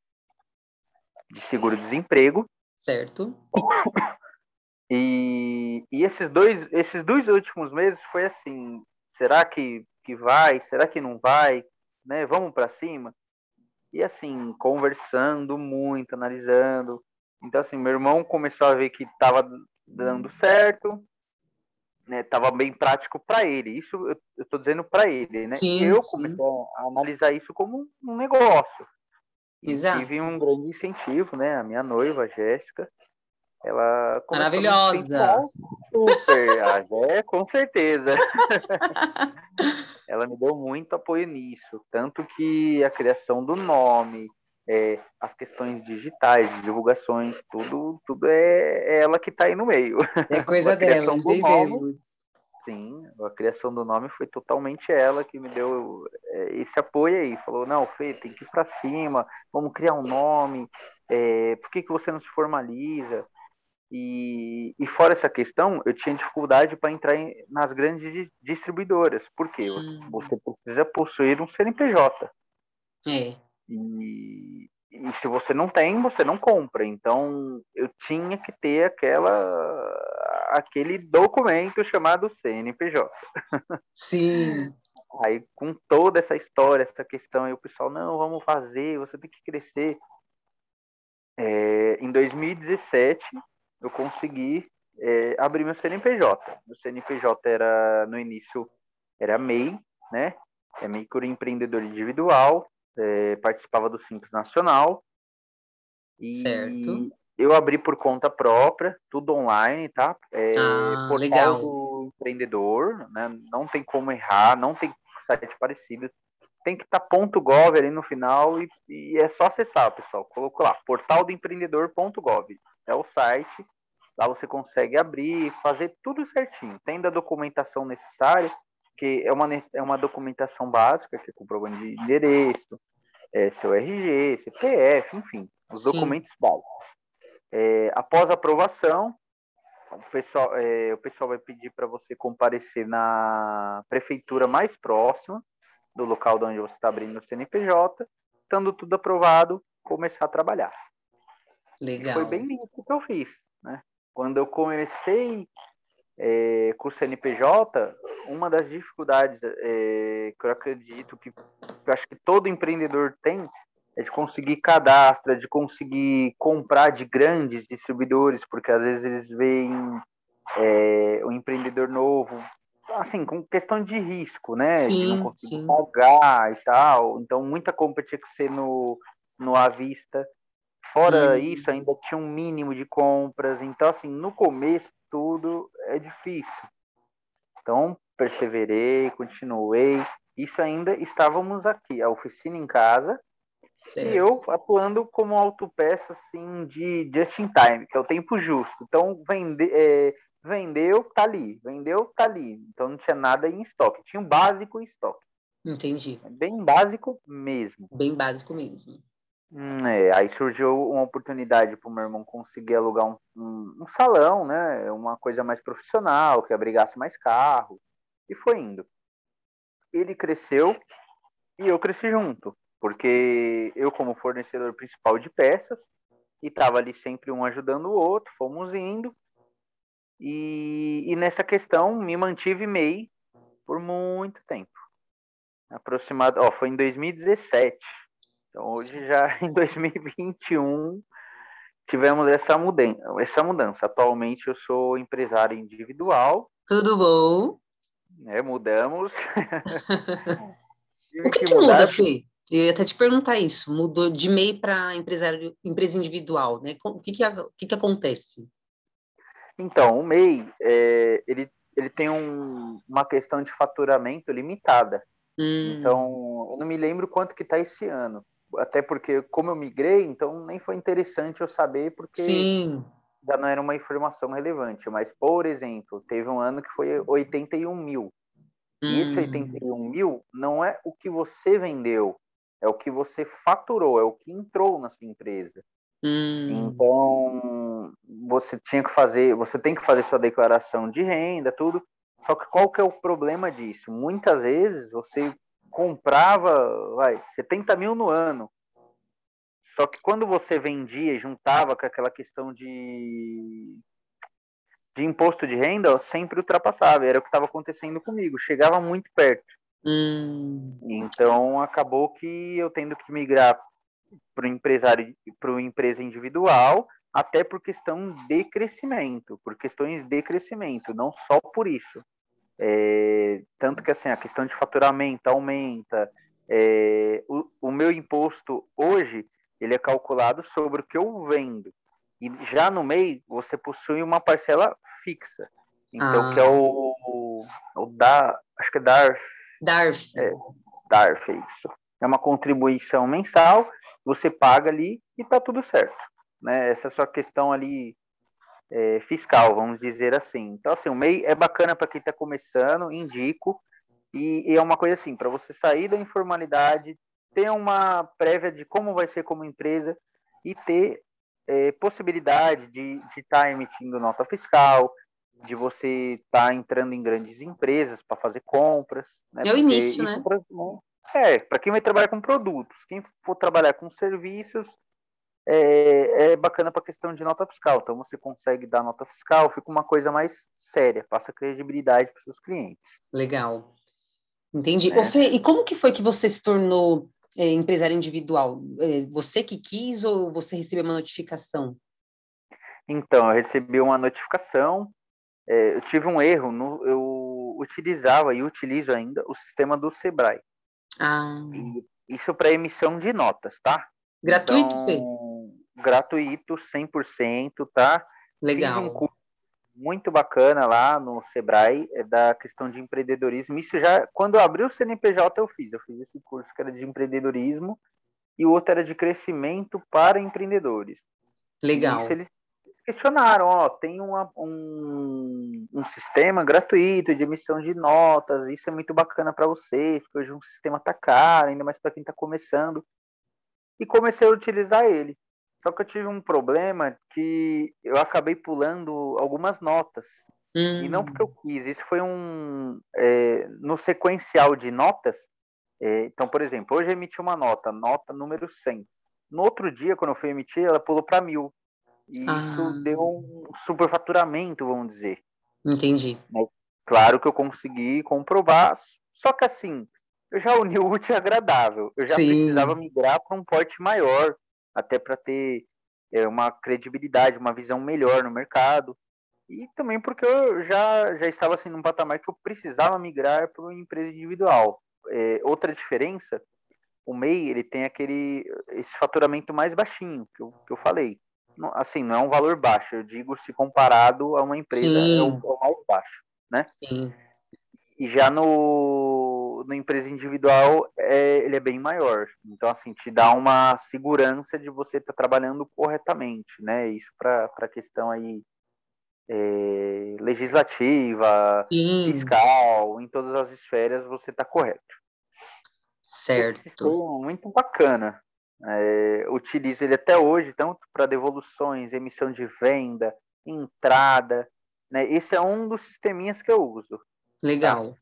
de seguro-desemprego.
Certo.
E, e esses, dois, esses dois últimos meses foi assim, será que, que vai? Será que não vai? Né? Vamos para cima? E assim, conversando muito, analisando. Então, assim, meu irmão começou a ver que estava dando certo, né, tava bem prático para ele. Isso eu, estou dizendo para ele, né? Sim, eu comecei sim. a analisar isso como um negócio.
Exato.
tive um grande incentivo, né? A minha noiva, Jéssica, ela
maravilhosa.
Super, ah, é, com certeza. ela me deu muito apoio nisso, tanto que a criação do nome, é, as questões digitais, divulgações, tudo, tudo é, é ela que está aí no meio.
É coisa dela,
nome, Sim, a criação do nome foi totalmente ela que me deu é, esse apoio aí. Falou, não, Fê, tem que ir para cima, vamos criar um nome, é, por que, que você não se formaliza? E, e fora essa questão, eu tinha dificuldade para entrar em, nas grandes distribuidoras, porque hum. você precisa possuir um CNPJ.
É.
E, e se você não tem, você não compra. Então eu tinha que ter aquela aquele documento chamado CNPJ.
Sim.
Aí com toda essa história, essa questão, aí o pessoal não, vamos fazer, você tem que crescer. É, em 2017 eu consegui é, abrir meu CNPJ. Meu CNPJ era no início era MEI, né? É microempreendedor individual é, participava do Simples Nacional.
E certo.
eu abri por conta própria, tudo online, tá? É,
ah, portal legal.
do empreendedor, né? Não tem como errar, não tem site parecido. Tem que estar tá ponto .gov ali no final e, e, é só acessar, pessoal. Colocou lá, portaldoempreendedor.gov. É o site. Lá você consegue abrir, fazer tudo certinho. Tem da documentação necessária que é uma, é uma documentação básica, que é comprovante de endereço, é, seu RG, CPF, enfim, os Sim. documentos básicos. É, após a aprovação, o pessoal, é, o pessoal vai pedir para você comparecer na prefeitura mais próxima do local de onde você está abrindo o CNPJ, estando tudo aprovado, começar a trabalhar.
Legal.
foi bem isso que eu fiz, né? Quando eu comecei é, com o CNPJ, uma das dificuldades é, que eu acredito que, que eu acho que todo empreendedor tem é de conseguir cadastro, é de conseguir comprar de grandes distribuidores, porque às vezes eles veem é, o empreendedor novo, assim, com questão de risco, né?
Sim,
de não conseguir pagar e tal. Então, muita compra tinha que ser no, no à vista. Fora hum. isso, ainda tinha um mínimo de compras. Então, assim, no começo, tudo é difícil. Então, perseverei, continuei. Isso ainda estávamos aqui, a oficina em casa, certo. e eu atuando como autopeça, assim, de just in time, que é o tempo justo. Então, vende, é, vendeu, tá ali. Vendeu, tá ali. Então, não tinha nada em estoque. Tinha o um básico em estoque.
Entendi.
Bem básico mesmo.
Bem básico mesmo.
Hum, é, aí surgiu uma oportunidade para o meu irmão conseguir alugar um, um, um, salão, né? Uma coisa mais profissional, que abrigasse mais carro. E foi indo. Ele cresceu e eu cresci junto, porque eu, como fornecedor principal de peças, e estava ali sempre um ajudando o outro, fomos indo. E, e nessa questão me mantive MEI por muito tempo. Aproximado, ó, foi em 2017 então, hoje já em 2021 tivemos essa mudança, essa mudança. Atualmente eu sou empresário individual.
Tudo bom?
É, mudamos.
o que, que, que muda, Fê? Eu ia até te perguntar isso. Mudou de MEI para empresário, empresa individual, né? O que que, o que, que acontece?
Então, o MEI, é, ele, ele tem um, uma questão de faturamento limitada. Hum. Então, eu não me lembro quanto que está esse ano até porque como eu migrei, então nem foi interessante eu saber porque
Sim.
Já não era uma informação relevante. Mas, por exemplo, teve um ano que foi 81 mil. Hum. E esse 81 hum. mil não é o que você vendeu, é o que você faturou, é o que entrou na sua empresa. Hum. Então, você tinha que fazer, você tem que fazer sua declaração de renda, tudo. Só que qual que é o problema disso? Muitas vezes você comprava, vai, 70 mil no ano. Só que quando você vendia, juntava com aquela questão de, de imposto de renda, sempre ultrapassava. Era o que estava acontecendo comigo. Chegava muito perto. Hum. Então acabou que eu tendo que migrar para o empresário, para empresa individual, até por questão de crescimento, por questões de crescimento, não só por isso. É, tanto que assim, a questão de faturamento aumenta. É, o, o, meu imposto hoje ele é calculado sobre o que eu vendo. E já no MEI você possui uma parcela fixa. Então, ah. que é o, o, o da, acho que é DARF.
DARF.
É, DARF, é isso. É uma contribuição mensal, você paga ali e tá tudo certo. Né? Essa é a sua questão ali é, fiscal, vamos dizer assim. Então, assim, o MEI é bacana para quem está começando, indico, e, e, é uma coisa assim, para você sair da informalidade, ter uma prévia de como vai ser como empresa e ter é, possibilidade de estar tá emitindo nota fiscal, de você estar tá entrando em grandes empresas para fazer compras.
Né? É o início, né? Pra,
é, para quem vai trabalhar com produtos. Quem for trabalhar com serviços, é, é bacana para a questão de nota fiscal. Então você consegue dar nota fiscal, fica uma coisa mais séria, passa credibilidade para seus clientes.
Legal. Entendi. É. Fê, e como que foi que você se tornou é, empresário individual? É, você que quis ou você recebeu uma notificação?
Então, eu recebi uma notificação. É, eu tive um erro. No, eu utilizava e utilizo ainda o sistema do Sebrae.
Ah.
E isso para emissão de notas, tá?
Gratuito, então, Fê?
gratuito, 100%, tá?
Legal.
Fiz um muito bacana lá no Sebrae, é da questão de empreendedorismo. Isso já, quando eu abri o CNPJ, eu fiz. Eu fiz esse curso que era de empreendedorismo e o outro era de crescimento para empreendedores.
Legal.
isso eles questionaram, ó, tem uma, um, um sistema gratuito de emissão de notas, isso é muito bacana para vocês, porque hoje um sistema tá caro, ainda mais para quem está começando. E comecei a utilizar ele. Só que eu tive um problema que eu acabei pulando algumas notas. Hum. E não porque eu hum. quis. Isso foi um. É, no sequencial de notas. É, então, por exemplo, hoje eu emiti uma nota, nota número 100. No outro dia, quando eu fui emitir, ela pulou para mil. E ah. isso deu um superfaturamento, vamos dizer.
Entendi.
Claro que eu consegui comprovar. Só que assim, eu já uni o útil e agradável. Eu já Sim. precisava migrar para um porte maior até para ter é, uma credibilidade, uma visão melhor no mercado. E também porque eu já, já estava assim num patamar que eu precisava migrar para uma empresa individual. É, outra diferença o MEI ele tem aquele esse faturamento mais baixinho que eu, que eu falei. Não, assim, não é um valor baixo, eu digo se comparado a uma empresa, é o, é o, mais baixo, né? Sim. E já no, no empresa individual, é, ele é bem maior. Então, assim, te dá uma segurança de você estar tá trabalhando corretamente, né? Isso para a questão aí é, legislativa, Sim. fiscal, em todas as esferas você está correto.
Certo. Esse sistema
é muito bacana. É, utilizo ele até hoje, tanto para devoluções, emissão de venda, entrada. Né? Esse é um dos sisteminhas que eu uso.
Legal. Tá?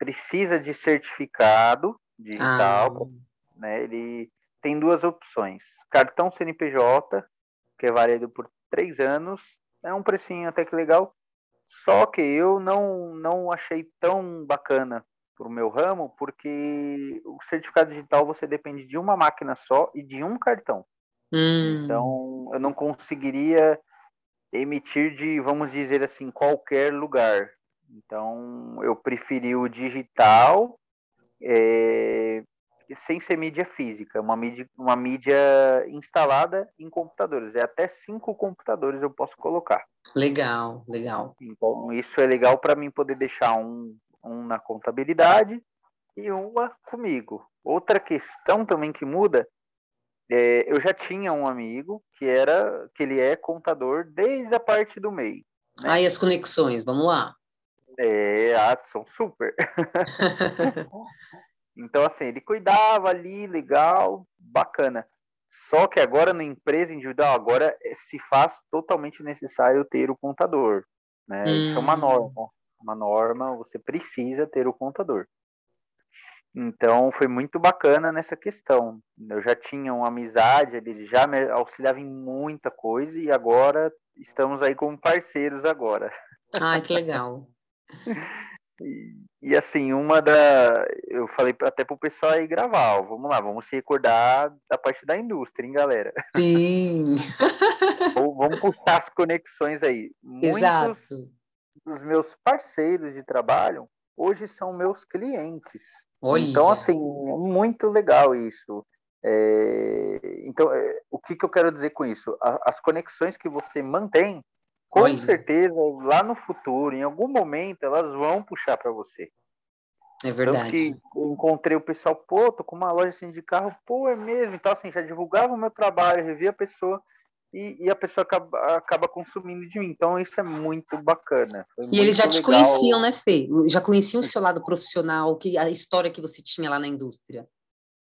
Precisa de certificado digital. Ah. Né? Ele tem duas opções: cartão CNPJ, que é válido por três anos, é um precinho até que legal. Só que eu não, não achei tão bacana para o meu ramo, porque o certificado digital você depende de uma máquina só e de um cartão. Hum. Então, eu não conseguiria emitir de, vamos dizer assim, qualquer lugar. Então, eu preferi o digital, é, sem ser mídia física, uma mídia, uma mídia instalada em computadores. É até cinco computadores eu posso colocar.
Legal, legal.
Então, isso é legal para mim poder deixar um um na contabilidade e uma comigo. Outra questão também que muda, é, eu já tinha um amigo que era que ele é contador desde a parte do MEI.
Né? Aí as conexões, vamos lá.
É, são super. então, assim, ele cuidava ali, legal, bacana. Só que agora na empresa individual, agora se faz totalmente necessário ter o contador. Né? Hum. Isso é uma hum. norma uma norma, você precisa ter o contador. Então foi muito bacana nessa questão. Eu já tinha uma amizade, ele já me auxiliava em muita coisa e agora estamos aí como parceiros agora.
Ah, que legal.
E, e, assim, uma da. Eu falei até pro pessoal aí gravar, ó, vamos lá, vamos se recordar da parte da indústria, hein, galera?
Sim.
vamos puxar as conexões aí. Muitos,
Exato
dos meus parceiros de trabalho hoje são meus clientes.
Olha.
Então, assim, é muito legal isso. É, então, é, o que, que, eu quero dizer com isso? A, as conexões que você mantém, com Olha. certeza, lá no futuro, em algum momento, elas vão puxar para você.
É verdade.
Tanto encontrei o pessoal, pô, tô com uma loja assim de carro, pô, é mesmo. Então, assim, já divulgava o meu trabalho, revia a pessoa e, e, a pessoa acaba, acaba, consumindo de mim. Então, isso é muito bacana.
Foi e muito eles já te legal. conheciam, né, Fê? Já conheciam o seu lado profissional, que a história que você tinha lá na indústria.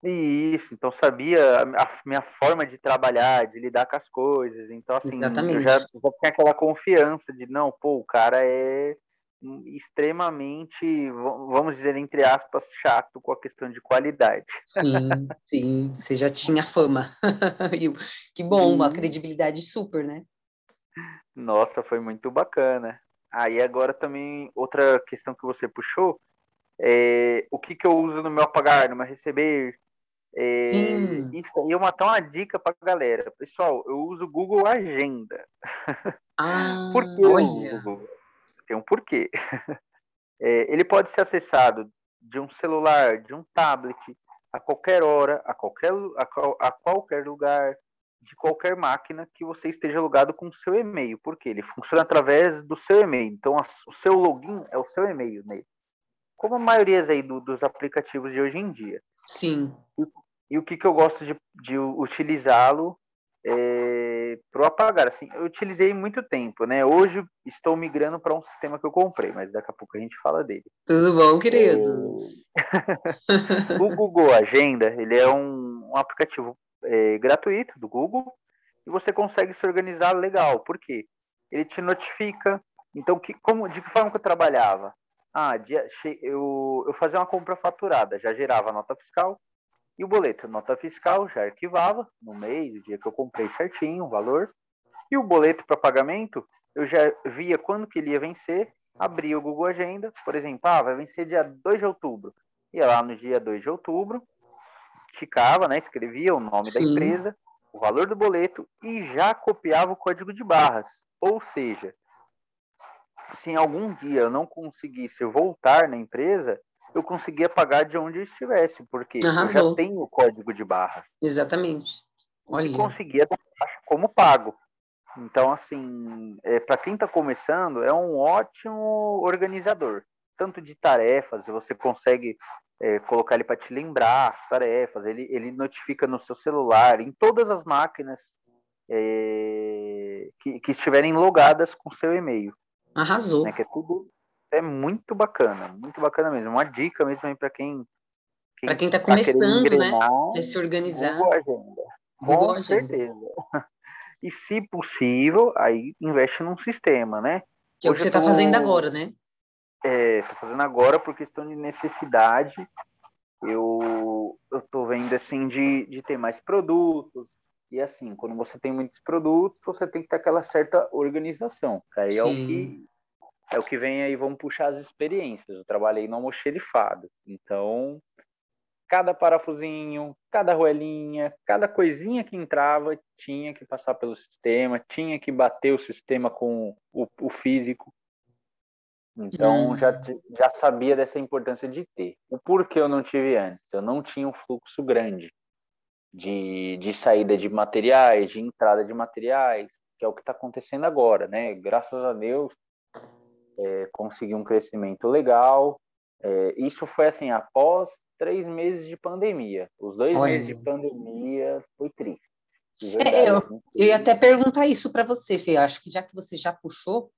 Isso, então sabia a minha forma de trabalhar, de lidar com as coisas. Então, assim, Exatamente. eu já, já tinha aquela confiança de, não, pô, o cara é extremamente, vamos dizer, entre aspas, chato com a questão de qualidade.
Sim, sim, você já tinha fama. que bom, uma credibilidade super, né?
Nossa, foi muito bacana. Aí ah, agora também, outra questão que você puxou, é o que, que eu uso no meu apagar, no meu receber. É, Sim. Isso aí é uma, uma dica para galera. Pessoal, eu uso Google Agenda.
Ah,
Por que olha. uso tem um porquê. É, ele pode ser acessado de um celular, de um tablet, a qualquer hora, a qualquer, a, a qualquer lugar, de qualquer máquina que você esteja logado com o seu e-mail, porque ele funciona através do seu e-mail. Então, a, o seu login é o seu e-mail nele. Como a maioria aí do, dos aplicativos de hoje em dia.
Sim.
E, e o que, que eu gosto de, de utilizá-lo é, para apagar. Assim, eu utilizei muito tempo, né? Hoje estou migrando para um sistema que eu comprei, mas daqui a pouco a gente fala dele.
Tudo bom, queridos?
É... o Google Agenda, ele é um, um aplicativo é, gratuito do Google e você consegue se organizar legal. Por quê? Ele te notifica. Então, que, como, de que forma que eu trabalhava? Ah, dia, eu, eu fazia uma compra faturada, já gerava nota fiscal, e o boleto, nota fiscal, já arquivava no mês, o dia que eu comprei certinho o valor. E o boleto para pagamento, eu já via quando que ele ia vencer, abria o Google Agenda, por exemplo, ah, vai vencer dia 2 de outubro. Ia lá no dia 2 de outubro, ticava, né, escrevia o nome Sim. da empresa, o valor do boleto e já copiava o código de barras. Ou seja, se em algum dia eu não conseguisse voltar na empresa, eu conseguia pagar de onde eu estivesse, porque
Arrasou.
eu já tenho o código de barras.
Exatamente. Olha.
E conseguia dar como pago. Então, assim, é, para quem está começando, é um ótimo organizador. Tanto de tarefas, você consegue é, colocar ele para te lembrar as tarefas, ele, ele notifica no seu celular, em todas as máquinas é, que, que estiverem logadas com seu e-mail.
Arrasou.
Né, que é tudo é muito bacana, muito bacana mesmo. Uma dica mesmo aí para quem,
para quem está tá começando, né? É se organizar.
Google Agenda.
Google
Com
Agenda.
certeza. E se possível, aí investe num sistema, né?
Que é o que você está tô... fazendo agora, né?
É, tô fazendo agora por questão de necessidade. Eu, eu tô vendo assim de, de ter mais produtos, e assim, quando você tem muitos produtos, você tem que ter aquela certa organização. Aí é o que é o que vem aí, vamos puxar as experiências. Eu trabalhei no almoxerifado. Então, cada parafusinho, cada roelinha, cada coisinha que entrava tinha que passar pelo sistema, tinha que bater o sistema com o, o físico. Então, hum. já, já sabia dessa importância de ter. O porquê eu não tive antes? Eu não tinha um fluxo grande de, de saída de materiais, de entrada de materiais, que é o que está acontecendo agora, né? Graças a Deus, é, consegui um crescimento legal. É, isso foi assim, após três meses de pandemia. Os dois Olha. meses de pandemia foi triste.
É, eu, eu ia até perguntar isso para você, Fê. Acho que já que você já puxou,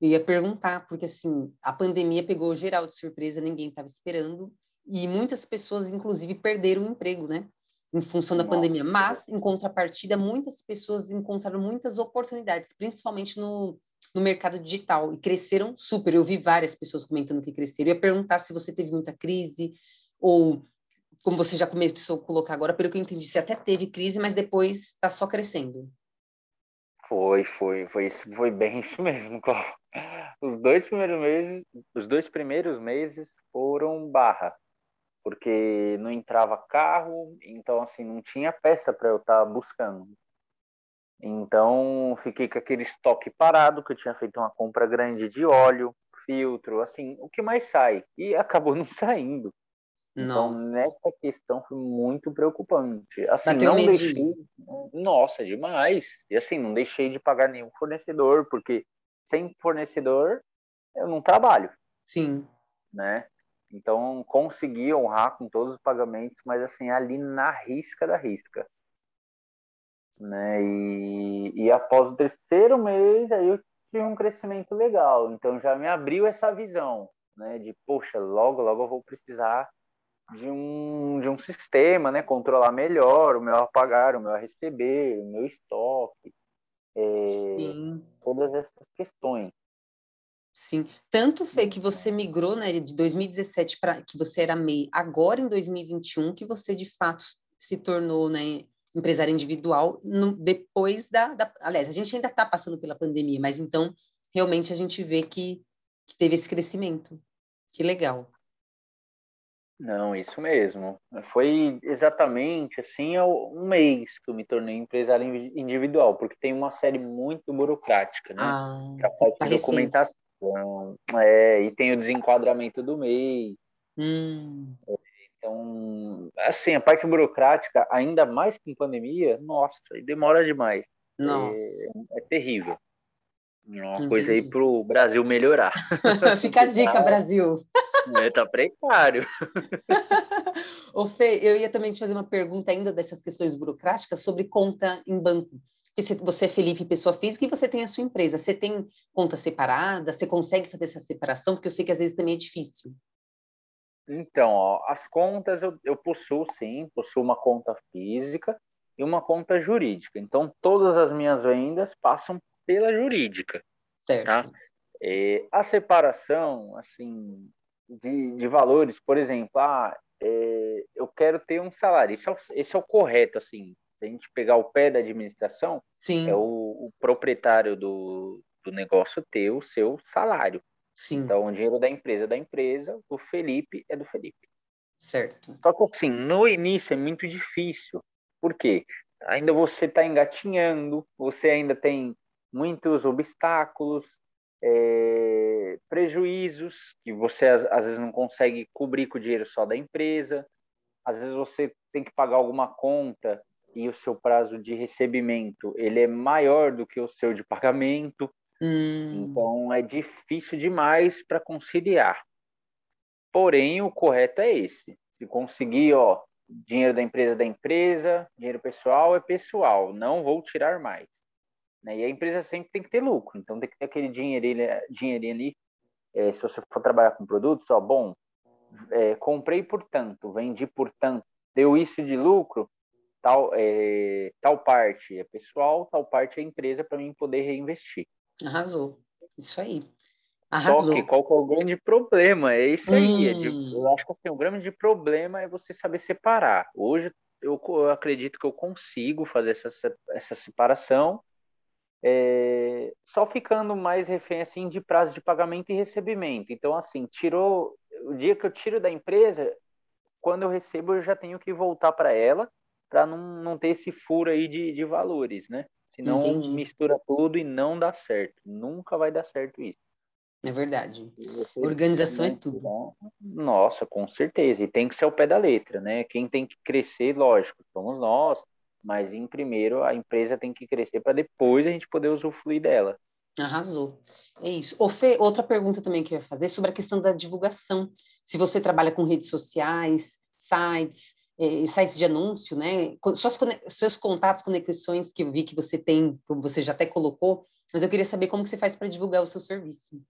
eu ia perguntar, porque assim, a pandemia pegou geral de surpresa, ninguém estava esperando, e muitas pessoas, inclusive, perderam o emprego, né? Em função da pandemia, mas em contrapartida muitas pessoas encontraram muitas oportunidades, principalmente no, no mercado digital e cresceram super. Eu vi várias pessoas comentando que cresceram. Eu ia perguntar se você teve muita crise ou como você já começou a colocar agora, pelo que eu entendi, você até teve crise, mas depois está só crescendo.
Foi, foi, foi, foi bem isso mesmo, Cláudio. Os dois primeiros meses, os dois primeiros meses foram barra porque não entrava carro, então assim não tinha peça para eu estar tá buscando. Então fiquei com aquele estoque parado, que eu tinha feito uma compra grande de óleo, filtro, assim, o que mais sai e acabou não saindo. Então não. nessa questão foi muito preocupante. Assim, não deixei, nossa, demais. E assim, não deixei de pagar nenhum fornecedor, porque sem fornecedor eu não trabalho.
Sim.
Né? Então, consegui honrar com todos os pagamentos, mas assim, ali na risca da risca. Né? E, e após o terceiro mês, aí eu tive um crescimento legal. Então, já me abriu essa visão, né? De, poxa, logo, logo eu vou precisar de um, de um sistema, né? Controlar melhor o meu a pagar, o meu a receber, o meu estoque. É, todas essas questões.
Sim, tanto foi que você migrou, né, de 2017 para que você era MEI, agora em 2021 que você de fato se tornou, né, empresário individual, no, depois da, da, aliás, a gente ainda está passando pela pandemia, mas então realmente a gente vê que, que teve esse crescimento. Que legal.
Não, isso mesmo. Foi exatamente assim um mês que eu me tornei empresário individual, porque tem uma série muito burocrática, né?
Ah,
a parte de documentação, então, é, e tem o desenquadramento do MEI.
Hum.
Então, assim, a parte burocrática, ainda mais com pandemia, nossa, demora demais. É, é, terrível. Uma Entendi. coisa aí para o Brasil melhorar.
Fica a dica, Brasil.
É, tá precário.
Ô Fê, eu ia também te fazer uma pergunta ainda dessas questões burocráticas sobre conta em banco você é Felipe, pessoa física, e você tem a sua empresa. Você tem conta separada? Você consegue fazer essa separação? Porque eu sei que às vezes também é difícil.
Então, ó, as contas eu, eu possuo sim, possuo uma conta física e uma conta jurídica. Então, todas as minhas vendas passam pela jurídica.
Certo.
Tá? É, a separação, assim, de, de valores, por exemplo, ah, é, eu quero ter um salário. Esse é, o, esse é o correto, assim, se a gente pegar o pé da administração,
Sim.
é o, o proprietário do, do negócio ter o seu salário.
Sim.
Então, o dinheiro da empresa é da empresa, do Felipe é do Felipe.
Certo.
Só que assim, no início é muito difícil. Por quê? Ainda você está engatinhando, você ainda tem muitos obstáculos, é, é, prejuízos que você às, às vezes não consegue cobrir com o dinheiro só da empresa, às vezes você tem que pagar alguma conta e o seu prazo de recebimento ele é maior do que o seu de pagamento, hum. então é difícil demais para conciliar. Porém, o correto é esse. Se conseguir, ó, dinheiro da empresa da empresa, dinheiro pessoal é pessoal, não vou tirar mais. Né? E a empresa sempre tem que ter lucro, então tem que ter aquele dinheirinho, dinheirinho ali. É, se você for trabalhar com produtos, ó, bom, é, comprei por tanto, vendi por tanto, deu isso de lucro, tal, é, tal parte é pessoal, tal parte é empresa para mim poder reinvestir.
Arrasou, isso aí. Arrasou.
Só que qual que é o grande problema? É isso aí. Hum. É de, hum. eu acho que assim, o grande problema é você saber separar. Hoje eu, eu acredito que eu consigo fazer essa, essa separação, é, só ficando mais refém assim de prazo de pagamento e recebimento. Então, assim, tirou o dia que eu tiro da empresa, quando eu recebo, eu já tenho que voltar para ela para não, não ter esse furo aí de, de valores, né? Senão Entendi. mistura tudo e não dá certo. Nunca vai dar certo isso.
É verdade. Organização é tudo.
Nossa, com certeza. E tem que ser o pé da letra, né? Quem tem que crescer, lógico, somos nós, mas em primeiro a empresa tem que crescer para depois a gente poder usufruir dela.
Arrasou. É isso. Ô, Fê, outra pergunta também que eu ia fazer sobre a questão da divulgação. Se você trabalha com redes sociais, sites, sites de anúncio, né? Suas, seus contatos, conexões que eu vi que você tem, você já até colocou, mas eu queria saber como que você faz para divulgar o seu serviço.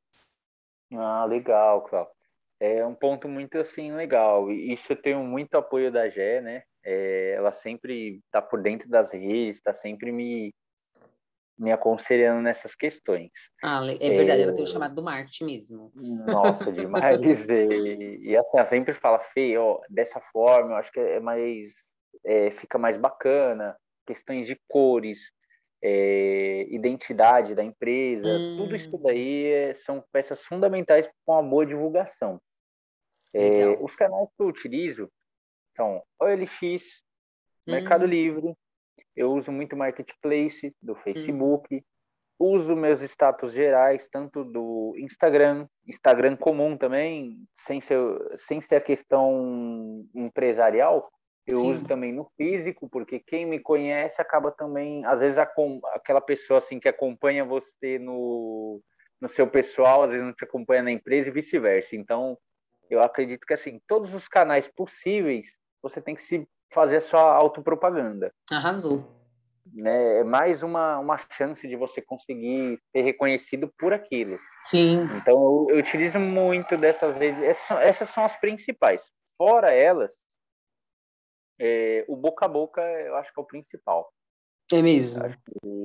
Ah, legal, Cláudio. É um ponto muito assim legal. Isso eu tenho muito apoio da Gé, né? É, ela sempre está por dentro das redes, está sempre me, me aconselhando nessas questões.
Ah, é verdade, é... ela tem o chamado do marketing mesmo.
Nossa, demais. e, e assim, ela sempre fala, Fê, ó, dessa forma, eu acho que é mais. É, fica mais bacana, questões de cores, é, identidade da empresa, hum. tudo isso hum. daí é, são peças fundamentais para uma boa divulgação. É, os canais que eu utilizo são OLX, hum. Mercado Livre, eu uso muito Marketplace do hum. Facebook, hum. uso meus status gerais, tanto do Instagram, Instagram comum também, sem ser, sem ser a questão empresarial, eu Sim. uso também no físico, porque quem me conhece acaba também, às vezes, aquela pessoa assim que acompanha você no, no seu pessoal, às vezes não te acompanha na empresa e vice-versa. Então, eu acredito que assim, todos os canais possíveis, você tem que se fazer sua autopropaganda.
Arrasou.
Né? É mais uma, uma chance de você conseguir ser reconhecido por aquilo.
Sim.
Então, eu, eu utilizo muito dessas redes. Essas, essas são as principais. Fora elas, é, o boca a boca eu acho que é o principal.
É mesmo.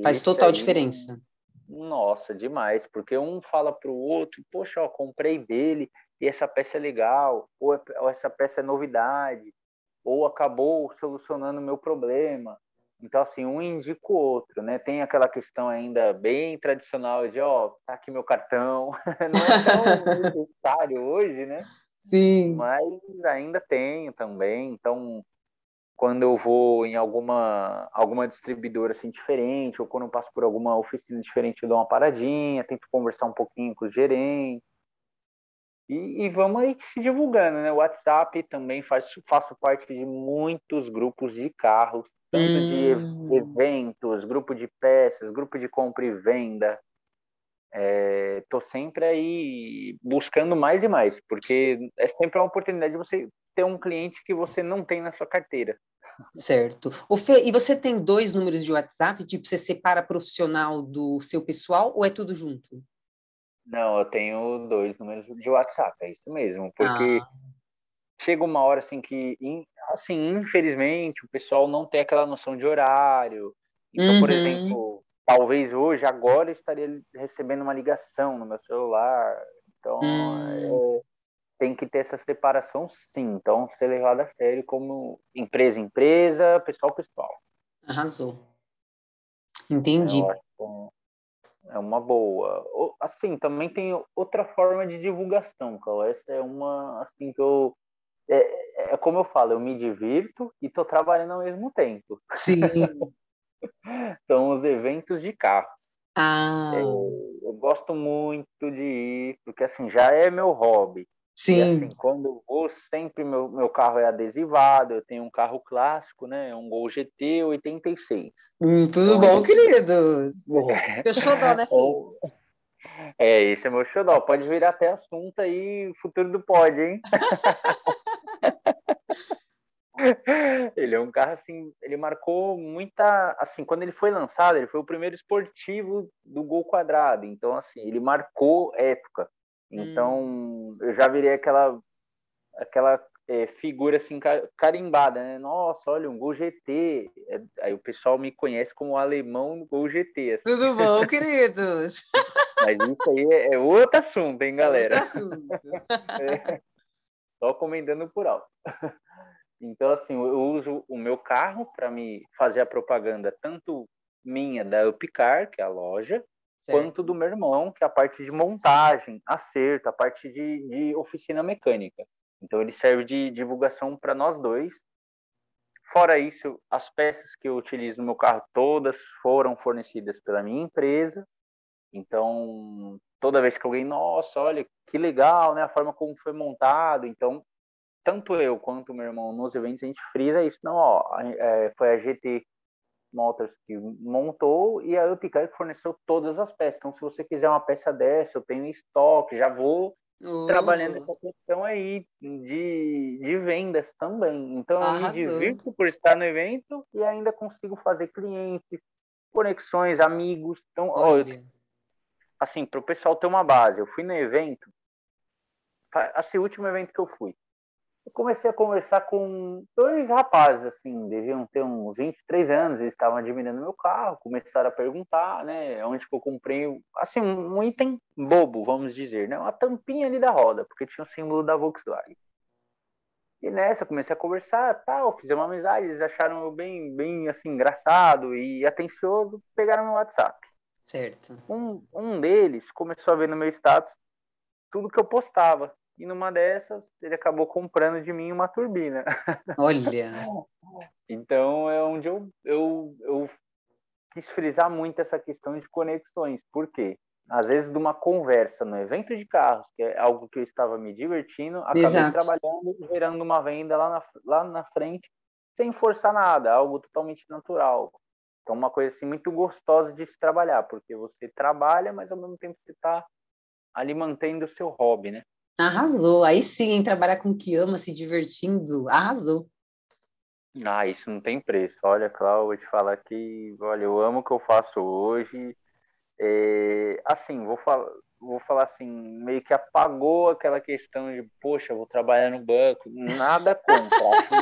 Faz total aí, diferença.
Nossa, demais, porque um fala para o outro, poxa, ó, comprei dele e essa peça é legal, ou, ou essa peça é novidade, ou acabou solucionando o meu problema. Então, assim, um indica o outro, né? Tem aquela questão ainda bem tradicional de, ó, tá aqui meu cartão. Não é tão necessário hoje, né?
Sim.
Mas ainda tem também. Então, quando eu vou em alguma alguma distribuidora assim diferente ou quando eu passo por alguma oficina diferente eu dou uma paradinha tento conversar um pouquinho com o gerente e, e vamos aí se divulgando né o WhatsApp também faz faço parte de muitos grupos de carros tanto hum. de eventos grupo de peças grupo de compra e venda estou é, sempre aí buscando mais e mais, porque é sempre uma oportunidade de você ter um cliente que você não tem na sua carteira.
Certo. O Fê, e você tem dois números de WhatsApp? Tipo, você separa profissional do seu pessoal ou é tudo junto?
Não, eu tenho dois números de WhatsApp, é isso mesmo, porque ah. chega uma hora assim que, assim, infelizmente, o pessoal não tem aquela noção de horário. Então, uhum. por exemplo, talvez hoje, agora, eu estaria recebendo uma ligação no meu celular. Então, hum. é, tem que ter essa separação, sim. Então, ser levado a sério como empresa, empresa, pessoal, pessoal.
Arrasou. Entendi.
É uma boa. Assim, também tem outra forma de divulgação, Cal. Essa é uma, assim, que eu... É, é como eu falo, eu me divirto e estou trabalhando ao mesmo tempo.
Sim.
São os eventos de carro.
Ah.
eu gosto muito de ir, porque assim, já é meu hobby.
Sim.
E, assim, quando eu vou, sempre meu, meu carro é adesivado, eu tenho um carro clássico, né? Um Gol GT 86.
Hum, tudo então, bom, eu... querido? Teu xodó, né, filho?
É, esse é meu xodó. Pode virar até assunto aí, futuro do pod, hein? ele é um carro assim, ele marcou muita, assim, quando ele foi lançado, ele foi o primeiro esportivo do gol quadrado, então assim, ele marcou época. Então, hum. eu já virei aquela aquela é, figura assim carimbada, né? Nossa, olha, um Gol GT. É, aí o pessoal me conhece como o alemão Gol GT.
Assim. Tudo bom, queridos?
Mas isso aí é, é outro assunto, hein, galera? Outro assunto. É, só comentando por alto. Então, assim, eu uso o meu carro para me fazer a propaganda, tanto minha da Upcar, que é a loja, certo. quanto do meu irmão, que é a parte de montagem, acerto, a parte de, de oficina mecânica. Então, ele serve de divulgação para nós dois. Fora isso, as peças que eu utilizo no meu carro, todas foram fornecidas pela minha empresa. Então, toda vez que alguém, nossa, olha que legal, né, a forma como foi montado. Então, tanto eu quanto o meu irmão nos eventos a gente frisa isso, não, ó, é, foi a GT Motors que montou e a Upcar que forneceu todas as peças. Então, se você quiser uma peça dessa, eu tenho estoque, já vou uh. trabalhando essa questão aí de, de vendas também. Então, eu Arrasou. me divirto por estar no evento e ainda consigo fazer clientes, conexões, amigos. Então, ó, eu, assim, para o pessoal ter uma base, eu fui no evento, assim, o último evento que eu fui, comecei a conversar com dois rapazes, assim, deviam ter uns 23 anos, eles estavam admirando meu carro, começaram a perguntar, né, onde que eu comprei, assim, um item bobo, vamos dizer, né, uma tampinha ali da roda, porque tinha o símbolo da Volkswagen. E nessa, comecei a conversar, tal, fiz uma amizade, eles acharam eu bem, bem, assim, engraçado e atencioso, pegaram meu WhatsApp.
Certo.
Um, um deles começou a ver no meu status tudo que eu postava, e numa dessas ele acabou comprando de mim uma turbina.
Olha!
então é onde eu, eu, eu quis frisar muito essa questão de conexões. Por quê? Às vezes, de uma conversa no evento de carros, que é algo que eu estava me divertindo, acabei Exato. trabalhando e gerando uma venda lá na, lá na frente, sem forçar nada, algo totalmente natural. Então, uma coisa assim muito gostosa de se trabalhar, porque você trabalha, mas ao mesmo tempo você está ali mantendo o seu hobby, né?
Arrasou. Aí sim, trabalhar com o que ama, se divertindo. Arrasou.
Ah, isso não tem preço. Olha, Cláudio, vou te falar que, olha, eu amo o que eu faço hoje. É, assim, vou falar, vou falar assim, meio que apagou aquela questão de, poxa, vou trabalhar no banco. Nada contra. Acho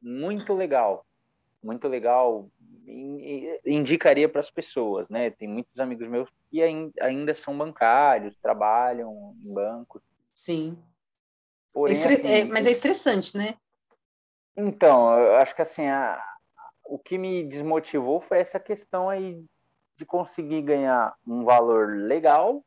muito legal. Muito legal indicaria para as pessoas, né? Tem muitos amigos meus que ainda são bancários, trabalham em bancos.
Sim. Porém, assim, é, mas é estressante, né?
Então, eu acho que assim, a... o que me desmotivou foi essa questão aí de conseguir ganhar um valor legal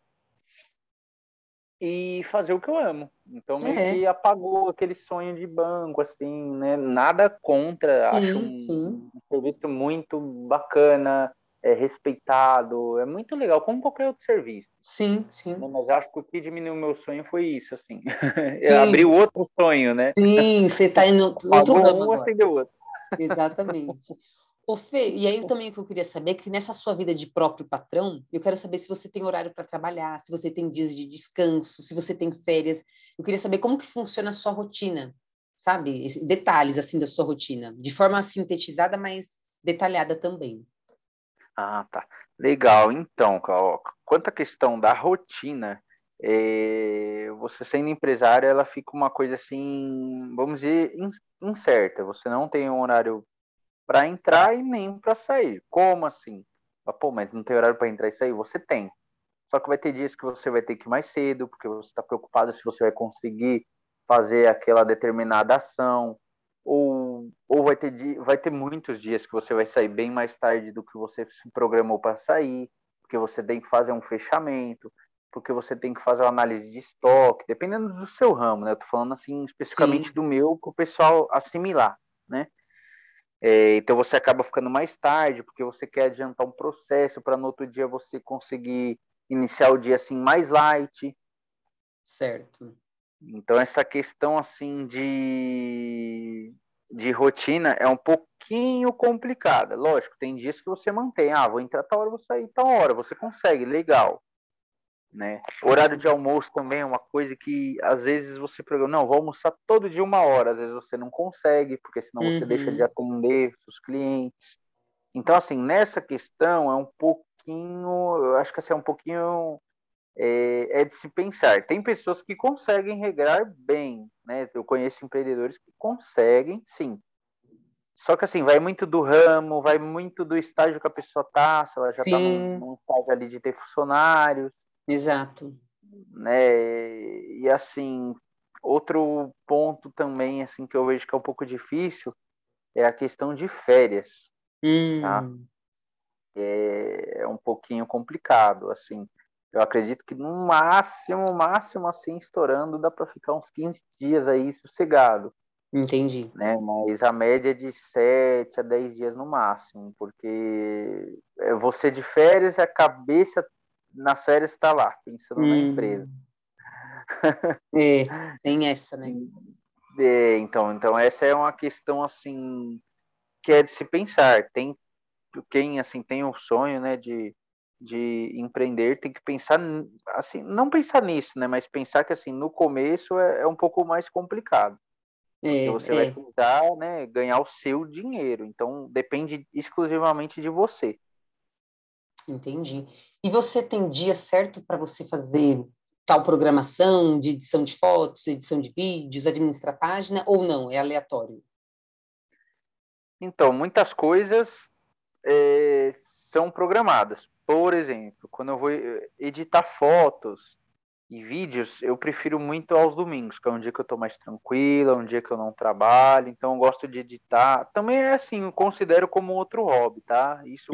e fazer o que eu amo. Então meio é. que apagou aquele sonho de banco, assim, né? Nada contra, sim, acho um, sim. um, serviço muito bacana, é respeitado, é muito legal, como qualquer outro serviço.
Sim, sim.
Né? Mas acho que o que diminuiu meu sonho foi isso, assim. Abriu outro sonho, né?
Sim, você está indo outro ramo
um, acendeu outro.
Exatamente. Ô Fê, e aí também o que eu queria saber é que nessa sua vida de próprio patrão, eu quero saber se você tem horário para trabalhar, se você tem dias de descanso, se você tem férias. Eu queria saber como que funciona a sua rotina, sabe? Detalhes assim da sua rotina, de forma sintetizada, mas detalhada também.
Ah, tá. Legal. Então, quanto à questão da rotina, é, você sendo empresária, ela fica uma coisa assim, vamos dizer, incerta. Você não tem um horário para entrar e nem para sair. Como assim? Pô, mas não tem horário para entrar e sair? Você tem. Só que vai ter dias que você vai ter que ir mais cedo, porque você está preocupado se você vai conseguir fazer aquela determinada ação. Ou, ou vai, ter, vai ter muitos dias que você vai sair bem mais tarde do que você se programou para sair, porque você tem que fazer um fechamento, porque você tem que fazer uma análise de estoque, dependendo do seu ramo, né? Eu tô falando assim especificamente Sim. do meu, para o pessoal assimilar, né? É, então você acaba ficando mais tarde, porque você quer adiantar um processo para no outro dia você conseguir iniciar o dia assim mais light.
Certo.
Então essa questão assim de de rotina é um pouquinho complicada. Lógico, tem dias que você mantém, ah, vou entrar tal hora, vou sair tal hora, você consegue, legal. Né? Horário de almoço também é uma coisa que às vezes você programa, não, vou almoçar todo dia uma hora, às vezes você não consegue, porque senão você uhum. deixa de atender os clientes. Então, assim, nessa questão é um pouquinho, eu acho que assim, é um pouquinho é, é, de se pensar. Tem pessoas que conseguem regrar bem, né? Eu conheço empreendedores que conseguem, sim. Só que assim, vai muito do ramo, vai muito do estágio que a pessoa tá, se ela já está num, num estágio ali de ter funcionários,
Exato.
Né? E assim, outro ponto também assim que eu vejo que é um pouco difícil é a questão de férias. Tá?
Hum. Tá?
É, é um pouquinho complicado, assim. Eu acredito que no máximo, máximo assim, estourando, dá para ficar uns 15 dias aí sossegado.
Entendi.
Né? Mas a média é de 7 a 10 dias no máximo, porque é você de férias, a cabeça nas férias está lá, pensando hum. na empresa.
É, tem essa, né?
É, então, então essa é uma questão assim que é de se pensar. Tem quem assim tem o sonho, né, de, de empreender, tem que pensar assim, não pensar nisso, né, mas pensar que assim no começo é, é um pouco mais complicado. É, você é. vai precisar, né, ganhar o seu dinheiro. Então depende exclusivamente de você.
Entendi. E você tem dia certo para você fazer tal programação de edição de fotos, edição de vídeos, administrar página, ou não? É aleatório?
Então, muitas coisas é, são programadas. Por exemplo, quando eu vou eh, editar fotos, e vídeos eu prefiro muito aos domingos, que é um dia que eu estou mais tranquila, um dia que eu não trabalho, então eu gosto de editar. Também é assim, eu considero como outro hobby, tá? Isso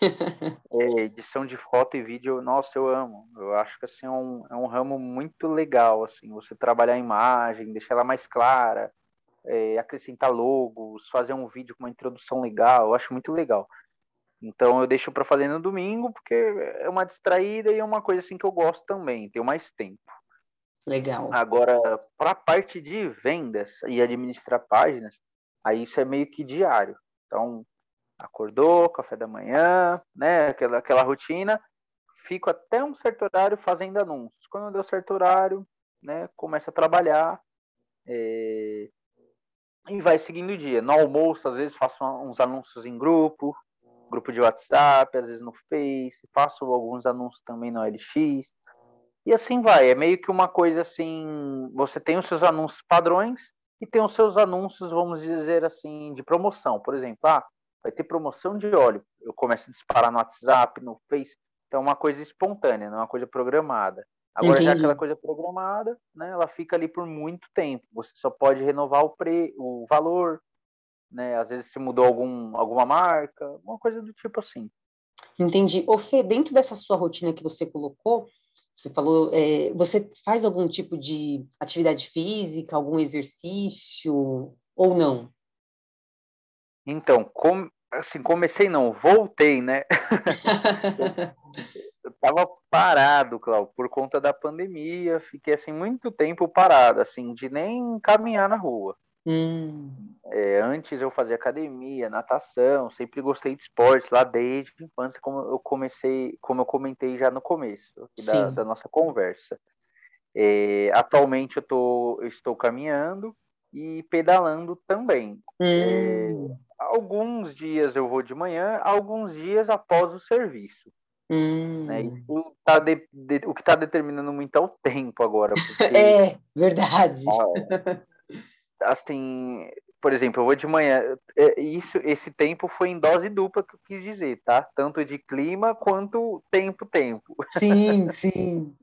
é, edição de foto e vídeo, nossa, eu amo. Eu acho que assim é um, é um ramo muito legal, assim, você trabalhar a imagem, deixar ela mais clara, é, acrescentar logos, fazer um vídeo com uma introdução legal, eu acho muito legal. Então eu deixo para fazer no domingo, porque é uma distraída e é uma coisa assim que eu gosto também, tenho mais tempo.
Legal.
Agora, para a parte de vendas e administrar páginas, aí isso é meio que diário. Então, acordou, café da manhã, né, aquela, aquela rotina, fico até um certo horário fazendo anúncios. Quando deu certo horário, né, começa a trabalhar é... e vai seguindo o dia. No almoço, às vezes, faço uns anúncios em grupo, grupo de WhatsApp, às vezes no Face, faço alguns anúncios também no LX. E assim vai, é meio que uma coisa assim, você tem os seus anúncios padrões e tem os seus anúncios, vamos dizer assim, de promoção. Por exemplo, ah, vai ter promoção de óleo. Eu começo a disparar no WhatsApp, no Face. Então é uma coisa espontânea, não é uma coisa programada. Agora Entendi. já aquela coisa programada, né, ela fica ali por muito tempo. Você só pode renovar o pre, o valor, né? Às vezes se mudou algum, alguma marca, uma coisa do tipo assim.
Entendi. Ô Fê, dentro dessa sua rotina que você colocou, você falou, é, você faz algum tipo de atividade física, algum exercício ou não?
Então, com, assim, comecei não, voltei, né? eu tava parado, Cláudio, por conta da pandemia, fiquei assim muito tempo parado, assim, de nem caminhar na rua.
Hum.
É, antes eu fazia academia, natação, sempre gostei de esportes lá desde a infância, como eu comecei, como eu comentei já no começo da, da, nossa conversa. É, atualmente eu, tô, eu estou caminhando e pedalando também. É,
hum. É,
alguns dias eu vou de manhã, alguns dias após o serviço.
Hum.
Né? Isso tá de, de, o que está determinando muito é o tempo agora.
Porque, é, verdade.
Ah, assim, por exemplo, eu vou de manhã. É, isso, esse tempo foi em dose dupla que eu quis dizer, tá? Tanto de clima quanto tempo, tempo.
Sim, sim.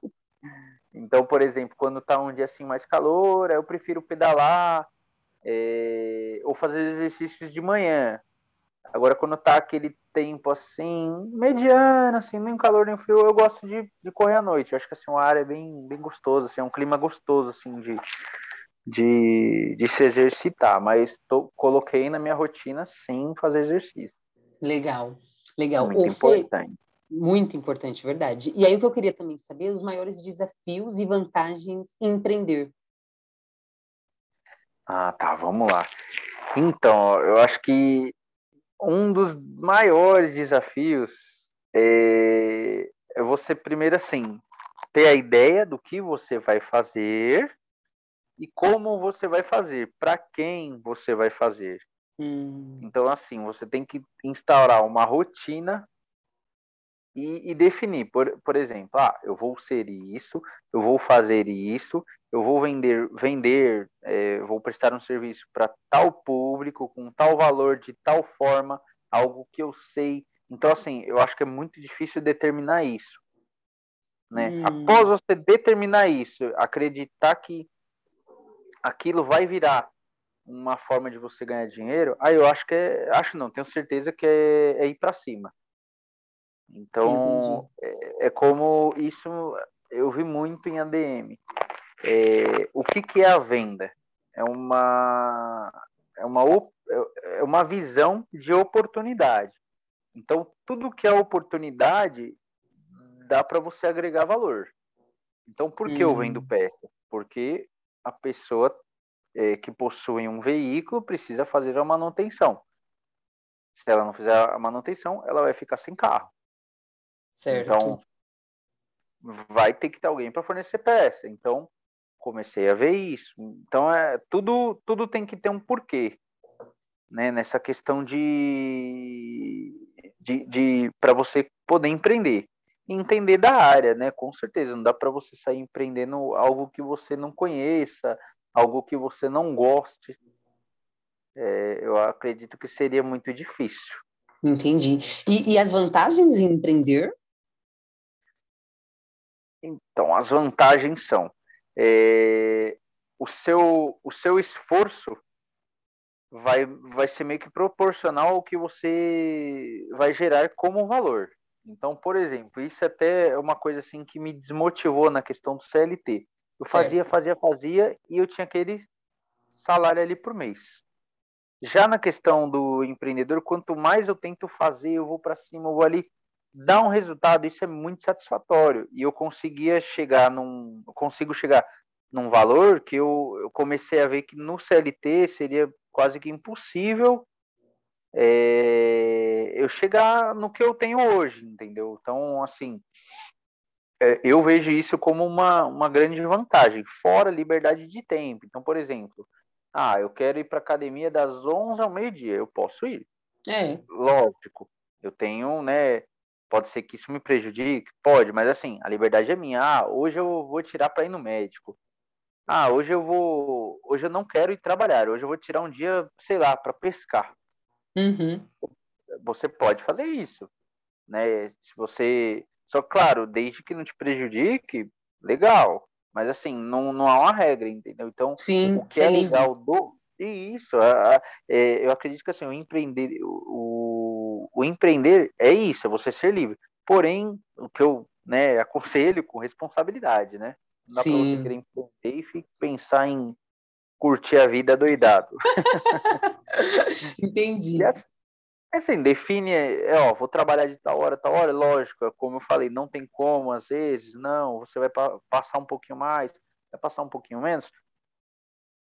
então, por exemplo, quando tá um dia assim mais calor, eu prefiro pedalar é, ou fazer exercícios de manhã. Agora, quando tá aquele tempo assim, mediano, assim, nem calor nem frio, eu gosto de, de correr à noite. Eu acho que assim, ar é bem, bem gostoso, assim, é um clima gostoso, assim, de, de, de se exercitar, mas tô, coloquei na minha rotina sim fazer exercício.
Legal, legal.
Muito importante.
Muito importante, verdade. E aí o que eu queria também saber, os maiores desafios e vantagens em empreender.
Ah, tá, vamos lá. Então, eu acho que um dos maiores desafios é, é você primeiro assim ter a ideia do que você vai fazer e como você vai fazer, para quem você vai fazer. Hum. Então, assim, você tem que instaurar uma rotina e, e, definir, por, por exemplo, ah, eu vou ser isso, eu vou fazer isso, eu vou vender, vender, é, vou prestar um serviço para tal público com tal valor de tal forma, algo que eu sei. Então, assim, eu acho que é muito difícil determinar isso. Né? Hum. Após você determinar isso, acreditar que aquilo vai virar uma forma de você ganhar dinheiro, aí eu acho que é, acho não, tenho certeza que é, é ir para cima. Então, é, é, como isso eu vi muito em ADM. É, o que, que é a venda? É uma, é, uma, é uma visão de oportunidade. Então, tudo que é oportunidade dá para você agregar valor. Então, por que eu vendo hum. peça? Porque a pessoa é, que possui um veículo precisa fazer a manutenção. Se ela não fizer a manutenção, ela vai ficar sem carro.
Certo.
Então, vai ter que ter alguém para fornecer peça. Então, comecei a ver isso. Então, é tudo, tudo tem que ter um porquê, né? Nessa questão de, de, de para você poder empreender, entender da área, né? Com certeza, não dá para você sair empreendendo algo que você não conheça, algo que você não goste. É, eu acredito que seria muito difícil.
Entendi. E, e as vantagens em empreender?
Então, as vantagens são é, o, seu, o seu esforço vai, vai ser meio que proporcional ao que você vai gerar como valor. Então, por exemplo, isso até é uma coisa assim que me desmotivou na questão do CLT. Eu fazia, fazia, fazia e eu tinha aquele salário ali por mês. Já na questão do empreendedor, quanto mais eu tento fazer, eu vou para cima, eu vou ali, dá um resultado, isso é muito satisfatório. E eu conseguia chegar num. Consigo chegar num valor que eu, eu comecei a ver que no CLT seria quase que impossível é, eu chegar no que eu tenho hoje, entendeu? Então, assim, é, eu vejo isso como uma, uma grande vantagem, fora a liberdade de tempo. Então, por exemplo, ah, eu quero ir para academia das 11 ao meio-dia, eu posso ir.
É.
Lógico, eu tenho, né, Pode ser que isso me prejudique? Pode, mas assim, a liberdade é minha. Ah, hoje eu vou tirar para ir no médico. Ah, hoje eu vou. Hoje eu não quero ir trabalhar. Hoje eu vou tirar um dia, sei lá, para pescar.
Uhum.
Você pode fazer isso. Né? Se você. Só claro, desde que não te prejudique, legal. Mas assim, não, não há uma regra, entendeu? Então,
Sim,
o que é legal do. Isso, é, eu acredito que assim, o empreender, o, o empreender é isso, é você ser livre. Porém, o que eu né, aconselho com responsabilidade, né? Não dá para você querer empreender e pensar em curtir a vida doidado.
Entendi.
Assim, assim, define, é, ó, vou trabalhar de tal hora, tal hora, lógico, é como eu falei, não tem como, às vezes, não, você vai pa passar um pouquinho mais, vai passar um pouquinho menos,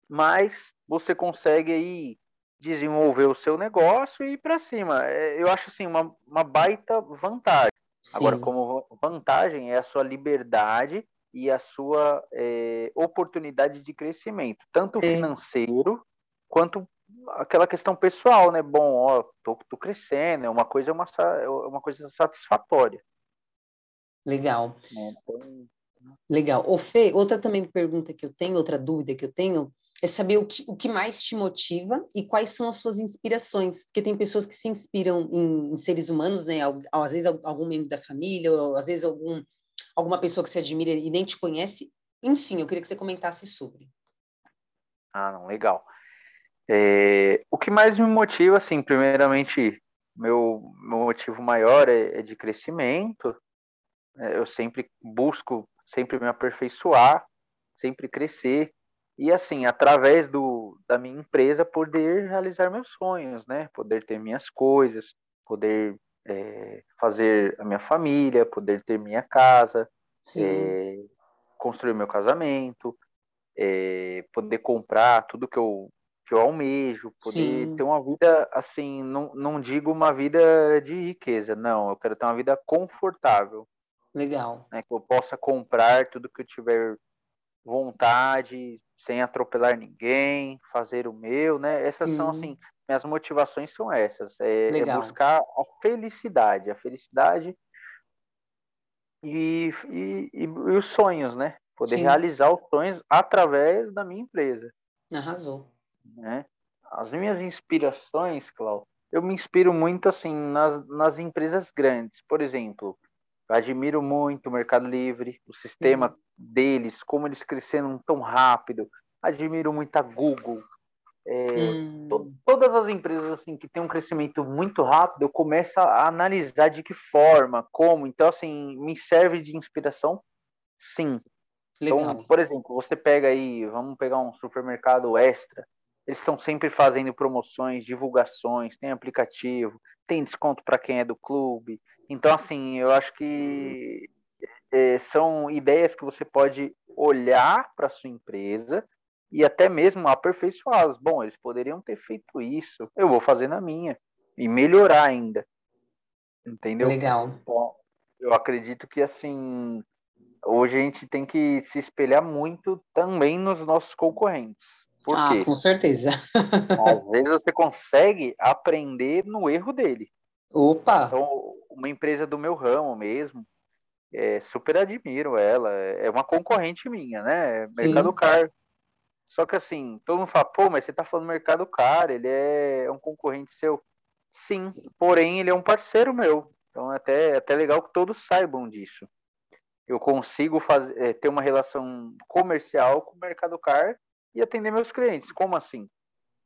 mas você consegue aí desenvolver o seu negócio e ir para cima. É, eu acho assim uma, uma baita vantagem. Sim. Agora, como vantagem é a sua liberdade e a sua é, oportunidade de crescimento, tanto Sim. financeiro quanto aquela questão pessoal, né? Bom, ó, tô, tô crescendo, é uma coisa, é uma, é uma coisa satisfatória.
Legal. É, então... Legal. Ô, Fê, outra também pergunta que eu tenho, outra dúvida que eu tenho, é saber o que, o que mais te motiva e quais são as suas inspirações. Porque tem pessoas que se inspiram em, em seres humanos, né? Às vezes algum membro da família, ou às vezes algum, alguma pessoa que você admira e nem te conhece. Enfim, eu queria que você comentasse sobre.
Ah, não, legal. É, o que mais me motiva, assim, primeiramente, meu, meu motivo maior é, é de crescimento. É, eu sempre busco sempre me aperfeiçoar, sempre crescer e assim, através do, da minha empresa, poder realizar meus sonhos, né? Poder ter minhas coisas, poder é, fazer a minha família, poder ter minha casa, é, construir meu casamento, é, poder comprar tudo que eu, que eu almejo, poder Sim. ter uma vida assim, não, não digo uma vida de riqueza, não, eu quero ter uma vida confortável.
Legal.
Né, que eu possa comprar tudo que eu tiver vontade, sem atropelar ninguém, fazer o meu, né? Essas Sim. são assim, minhas motivações são essas, é, é, buscar a felicidade, a felicidade e, e, e, e os sonhos, né? Poder Sim. realizar os sonhos através da minha empresa.
Arrasou.
Né? As minhas inspirações, Cláudio, eu me inspiro muito assim nas, nas empresas grandes. Por exemplo, admiro muito o Mercado Livre, o sistema uhum. deles, como eles cresceram tão rápido. Admiro muito a Google. É, hum. to, todas as empresas assim que têm um crescimento muito rápido, eu começo a analisar de que forma, como. Então, assim, me serve de inspiração, sim. Então, Legal. Então, por exemplo, você pega aí, vamos pegar um supermercado extra. Eles estão sempre fazendo promoções, divulgações, tem aplicativo, tem desconto para quem é do clube. Então, assim, eu acho que é, são ideias que você pode olhar para sua empresa e até mesmo aperfeiçoá-las. Bom, eles poderiam ter feito isso, eu vou fazer na minha e melhorar ainda. Entendeu?
Legal.
Bom, eu acredito que assim, hoje a gente tem que se espelhar muito também nos nossos concorrentes. Por
ah,
quê?
com certeza.
Às vezes você consegue aprender no erro dele.
Opa!
Então, uma empresa do meu ramo mesmo, é, super admiro ela, é uma concorrente minha, né? Mercado Sim. Car. Só que assim, todo mundo fala, pô, mas você tá falando Mercado Car, ele é um concorrente seu. Sim, porém ele é um parceiro meu. Então é até, é até legal que todos saibam disso. Eu consigo fazer, é, ter uma relação comercial com o Mercado Car e atender meus clientes. Como assim?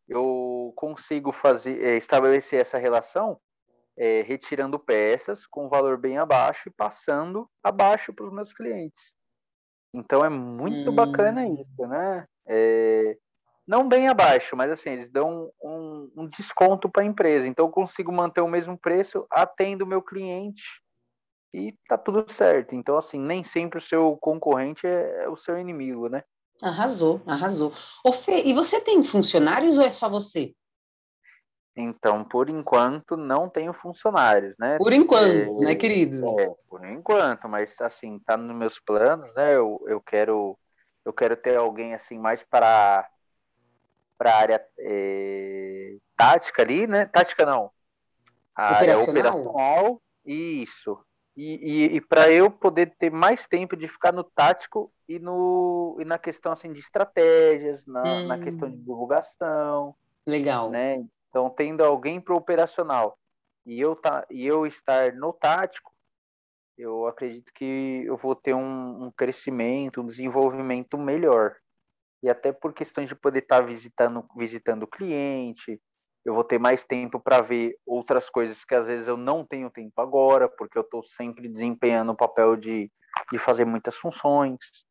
Eu consigo fazer, é, estabelecer essa relação é, retirando peças com valor bem abaixo e passando abaixo para os meus clientes. Então é muito hum. bacana isso, né? É, não bem abaixo, mas assim, eles dão um, um desconto para a empresa. Então eu consigo manter o mesmo preço, atendo o meu cliente e tá tudo certo. Então, assim, nem sempre o seu concorrente é, é o seu inimigo, né?
Arrasou, arrasou. Ô Fê, e você tem funcionários ou é só você?
Então, por enquanto, não tenho funcionários, né?
Por enquanto, é, né, querido?
É, por enquanto, mas assim, tá nos meus planos, né? Eu, eu quero eu quero ter alguém assim mais para para a área é, tática ali, né? Tática não. A operacional? área operacional, isso. E, e, e para eu poder ter mais tempo de ficar no tático e, no, e na questão assim de estratégias, na, hum. na questão de divulgação.
Legal.
Né? Então, tendo alguém para o operacional e eu, tá, e eu estar no tático, eu acredito que eu vou ter um, um crescimento, um desenvolvimento melhor. E até por questões de poder estar tá visitando, visitando o cliente, eu vou ter mais tempo para ver outras coisas que às vezes eu não tenho tempo agora, porque eu estou sempre desempenhando o papel de, de fazer muitas funções.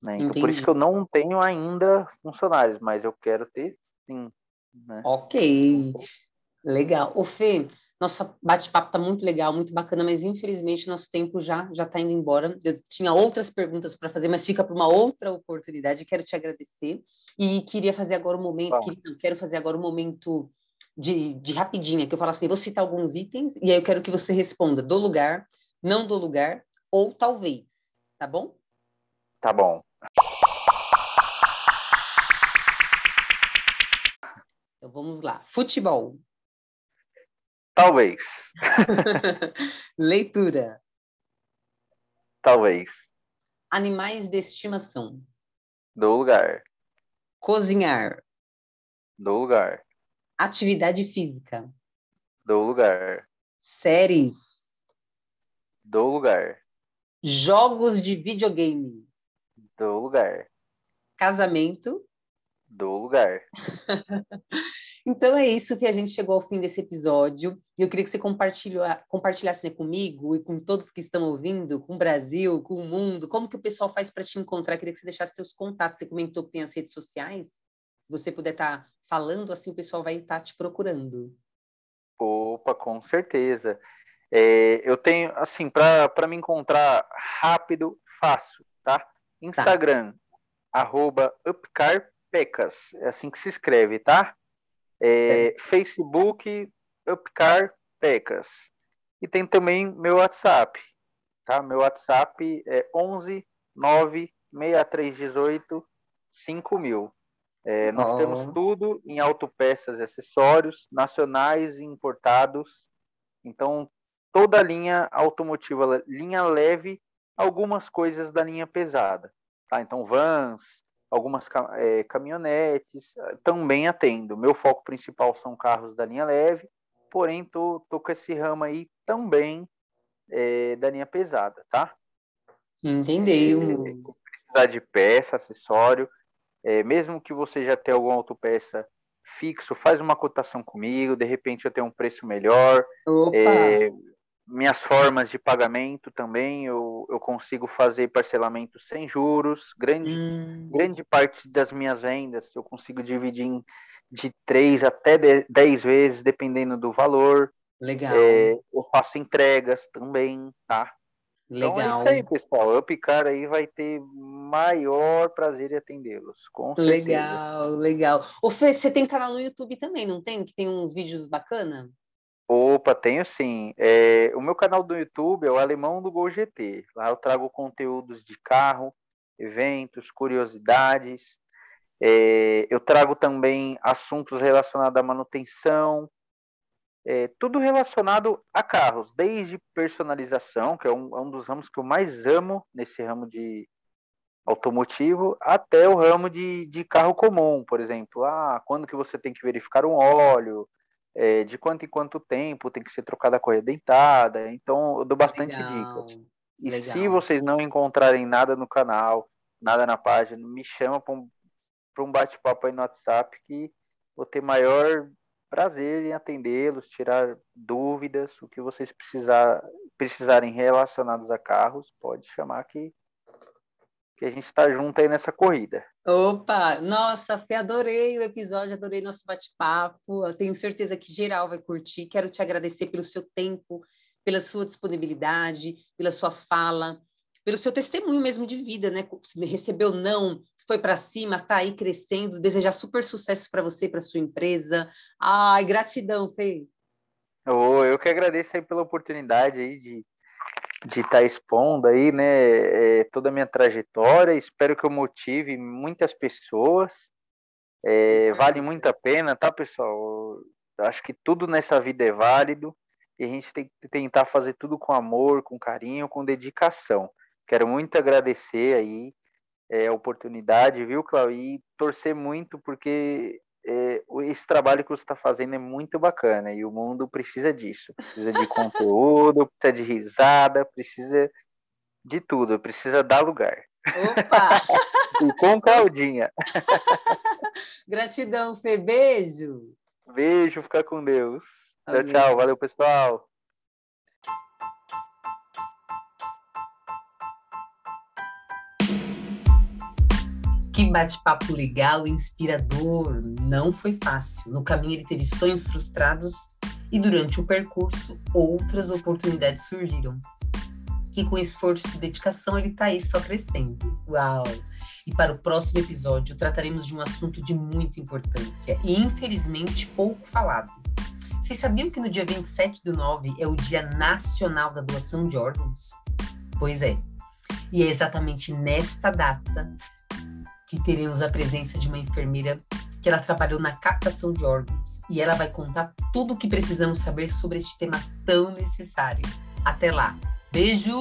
Né? Então, por isso que eu não tenho ainda funcionários, mas eu quero ter sim. Né?
Ok, legal. O Fê, nossa bate-papo tá muito legal, muito bacana, mas infelizmente nosso tempo já já está indo embora. Eu tinha outras perguntas para fazer, mas fica para uma outra oportunidade. Quero te agradecer e queria fazer agora um momento, queria, não, quero fazer agora um momento de, de rapidinha, que eu falo assim, vou citar alguns itens e aí eu quero que você responda do lugar, não do lugar ou talvez, tá bom?
Tá bom.
Vamos lá. Futebol.
Talvez.
Leitura.
Talvez.
Animais de estimação.
Do lugar.
Cozinhar.
Do lugar.
Atividade física.
Do lugar.
Séries.
Do lugar.
Jogos de videogame.
Do lugar.
Casamento
do lugar.
Então é isso que a gente chegou ao fim desse episódio. Eu queria que você compartilhasse né, comigo e com todos que estão ouvindo, com o Brasil, com o mundo, como que o pessoal faz para te encontrar. Eu queria que você deixasse seus contatos. Você comentou que tem as redes sociais. Se você puder estar tá falando, assim o pessoal vai estar tá te procurando.
Opa, com certeza. É, eu tenho, assim, para me encontrar rápido, fácil, tá? Instagram, tá. arroba upcarpecas, é assim que se escreve, tá? É, Facebook, upcarpecas. E tem também meu WhatsApp, tá? Meu WhatsApp é 11 9 6318 5000. É, nós oh. temos tudo em autopeças e acessórios, nacionais e importados. Então, toda a linha automotiva, linha leve, algumas coisas da linha pesada. Tá? Então, vans, algumas é, caminhonetes, também atendo. Meu foco principal são carros da linha leve, porém, tô, tô com esse ramo aí também é, da linha pesada, tá?
Entendeu.
É, precisar de peça, acessório, é, mesmo que você já tenha alguma autopeça fixo, faz uma cotação comigo, de repente eu tenho um preço melhor. É, minhas formas de pagamento também, eu, eu consigo fazer parcelamento sem juros. Grande, hum. grande parte das minhas vendas eu consigo dividir em, de 3 até 10 vezes, dependendo do valor.
Legal. É,
eu faço entregas também, tá?
Legal.
Então é isso aí, pessoal. Upcar aí vai ter maior prazer em atendê-los, com certeza.
Legal, legal. Ô Fê, você tem canal no YouTube também, não tem? Que tem uns vídeos bacana?
Opa, tenho sim. É, o meu canal do YouTube é o Alemão do Gol GT. Lá eu trago conteúdos de carro, eventos, curiosidades. É, eu trago também assuntos relacionados à manutenção, é, tudo relacionado a carros, desde personalização, que é um, é um, dos ramos que eu mais amo nesse ramo de automotivo, até o ramo de, de carro comum, por exemplo. Ah, quando que você tem que verificar um óleo, é, de quanto em quanto tempo tem que ser trocada a correia dentada. Então, eu dou bastante Legal. dicas. E Legal. se vocês não encontrarem nada no canal, nada na página, me chama para um, um bate-papo aí no WhatsApp que vou ter maior prazer em atendê-los, tirar dúvidas, o que vocês precisar, precisarem relacionados a carros, pode chamar que, que a gente está junto aí nessa corrida.
Opa, nossa, Fê, adorei o episódio, adorei nosso bate-papo. Eu tenho certeza que geral vai curtir. Quero te agradecer pelo seu tempo, pela sua disponibilidade, pela sua fala, pelo seu testemunho mesmo de vida, né? Recebeu não, foi para cima, está aí crescendo, desejar super sucesso para você, para sua empresa. Ai, gratidão, Fê.
Oh, eu que agradeço aí pela oportunidade aí de de estar tá expondo aí, né, é, toda a minha trajetória. Espero que eu motive muitas pessoas. É, vale muito a pena, tá, pessoal? Acho que tudo nessa vida é válido e a gente tem que tentar fazer tudo com amor, com carinho, com dedicação. Quero muito agradecer aí é, a oportunidade, viu, Cláudio? E torcer muito, porque esse trabalho que você está fazendo é muito bacana e o mundo precisa disso. Precisa de conteúdo, precisa de risada, precisa de tudo, precisa dar lugar.
Opa!
e com Claudinha.
Gratidão, Fê. Beijo.
Beijo, fica com Deus. Amém. Tchau, tchau. Valeu, pessoal.
Bate-papo legal e inspirador. Não foi fácil. No caminho ele teve sonhos frustrados e durante o percurso outras oportunidades surgiram. Que com esforço e dedicação ele está aí só crescendo. Uau! E para o próximo episódio trataremos de um assunto de muita importância e infelizmente pouco falado. Vocês sabiam que no dia 27 do 9 é o Dia Nacional da Doação de Órgãos? Pois é. E é exatamente nesta data que teremos a presença de uma enfermeira que ela trabalhou na captação de órgãos e ela vai contar tudo o que precisamos saber sobre este tema tão necessário. Até lá. Beijo!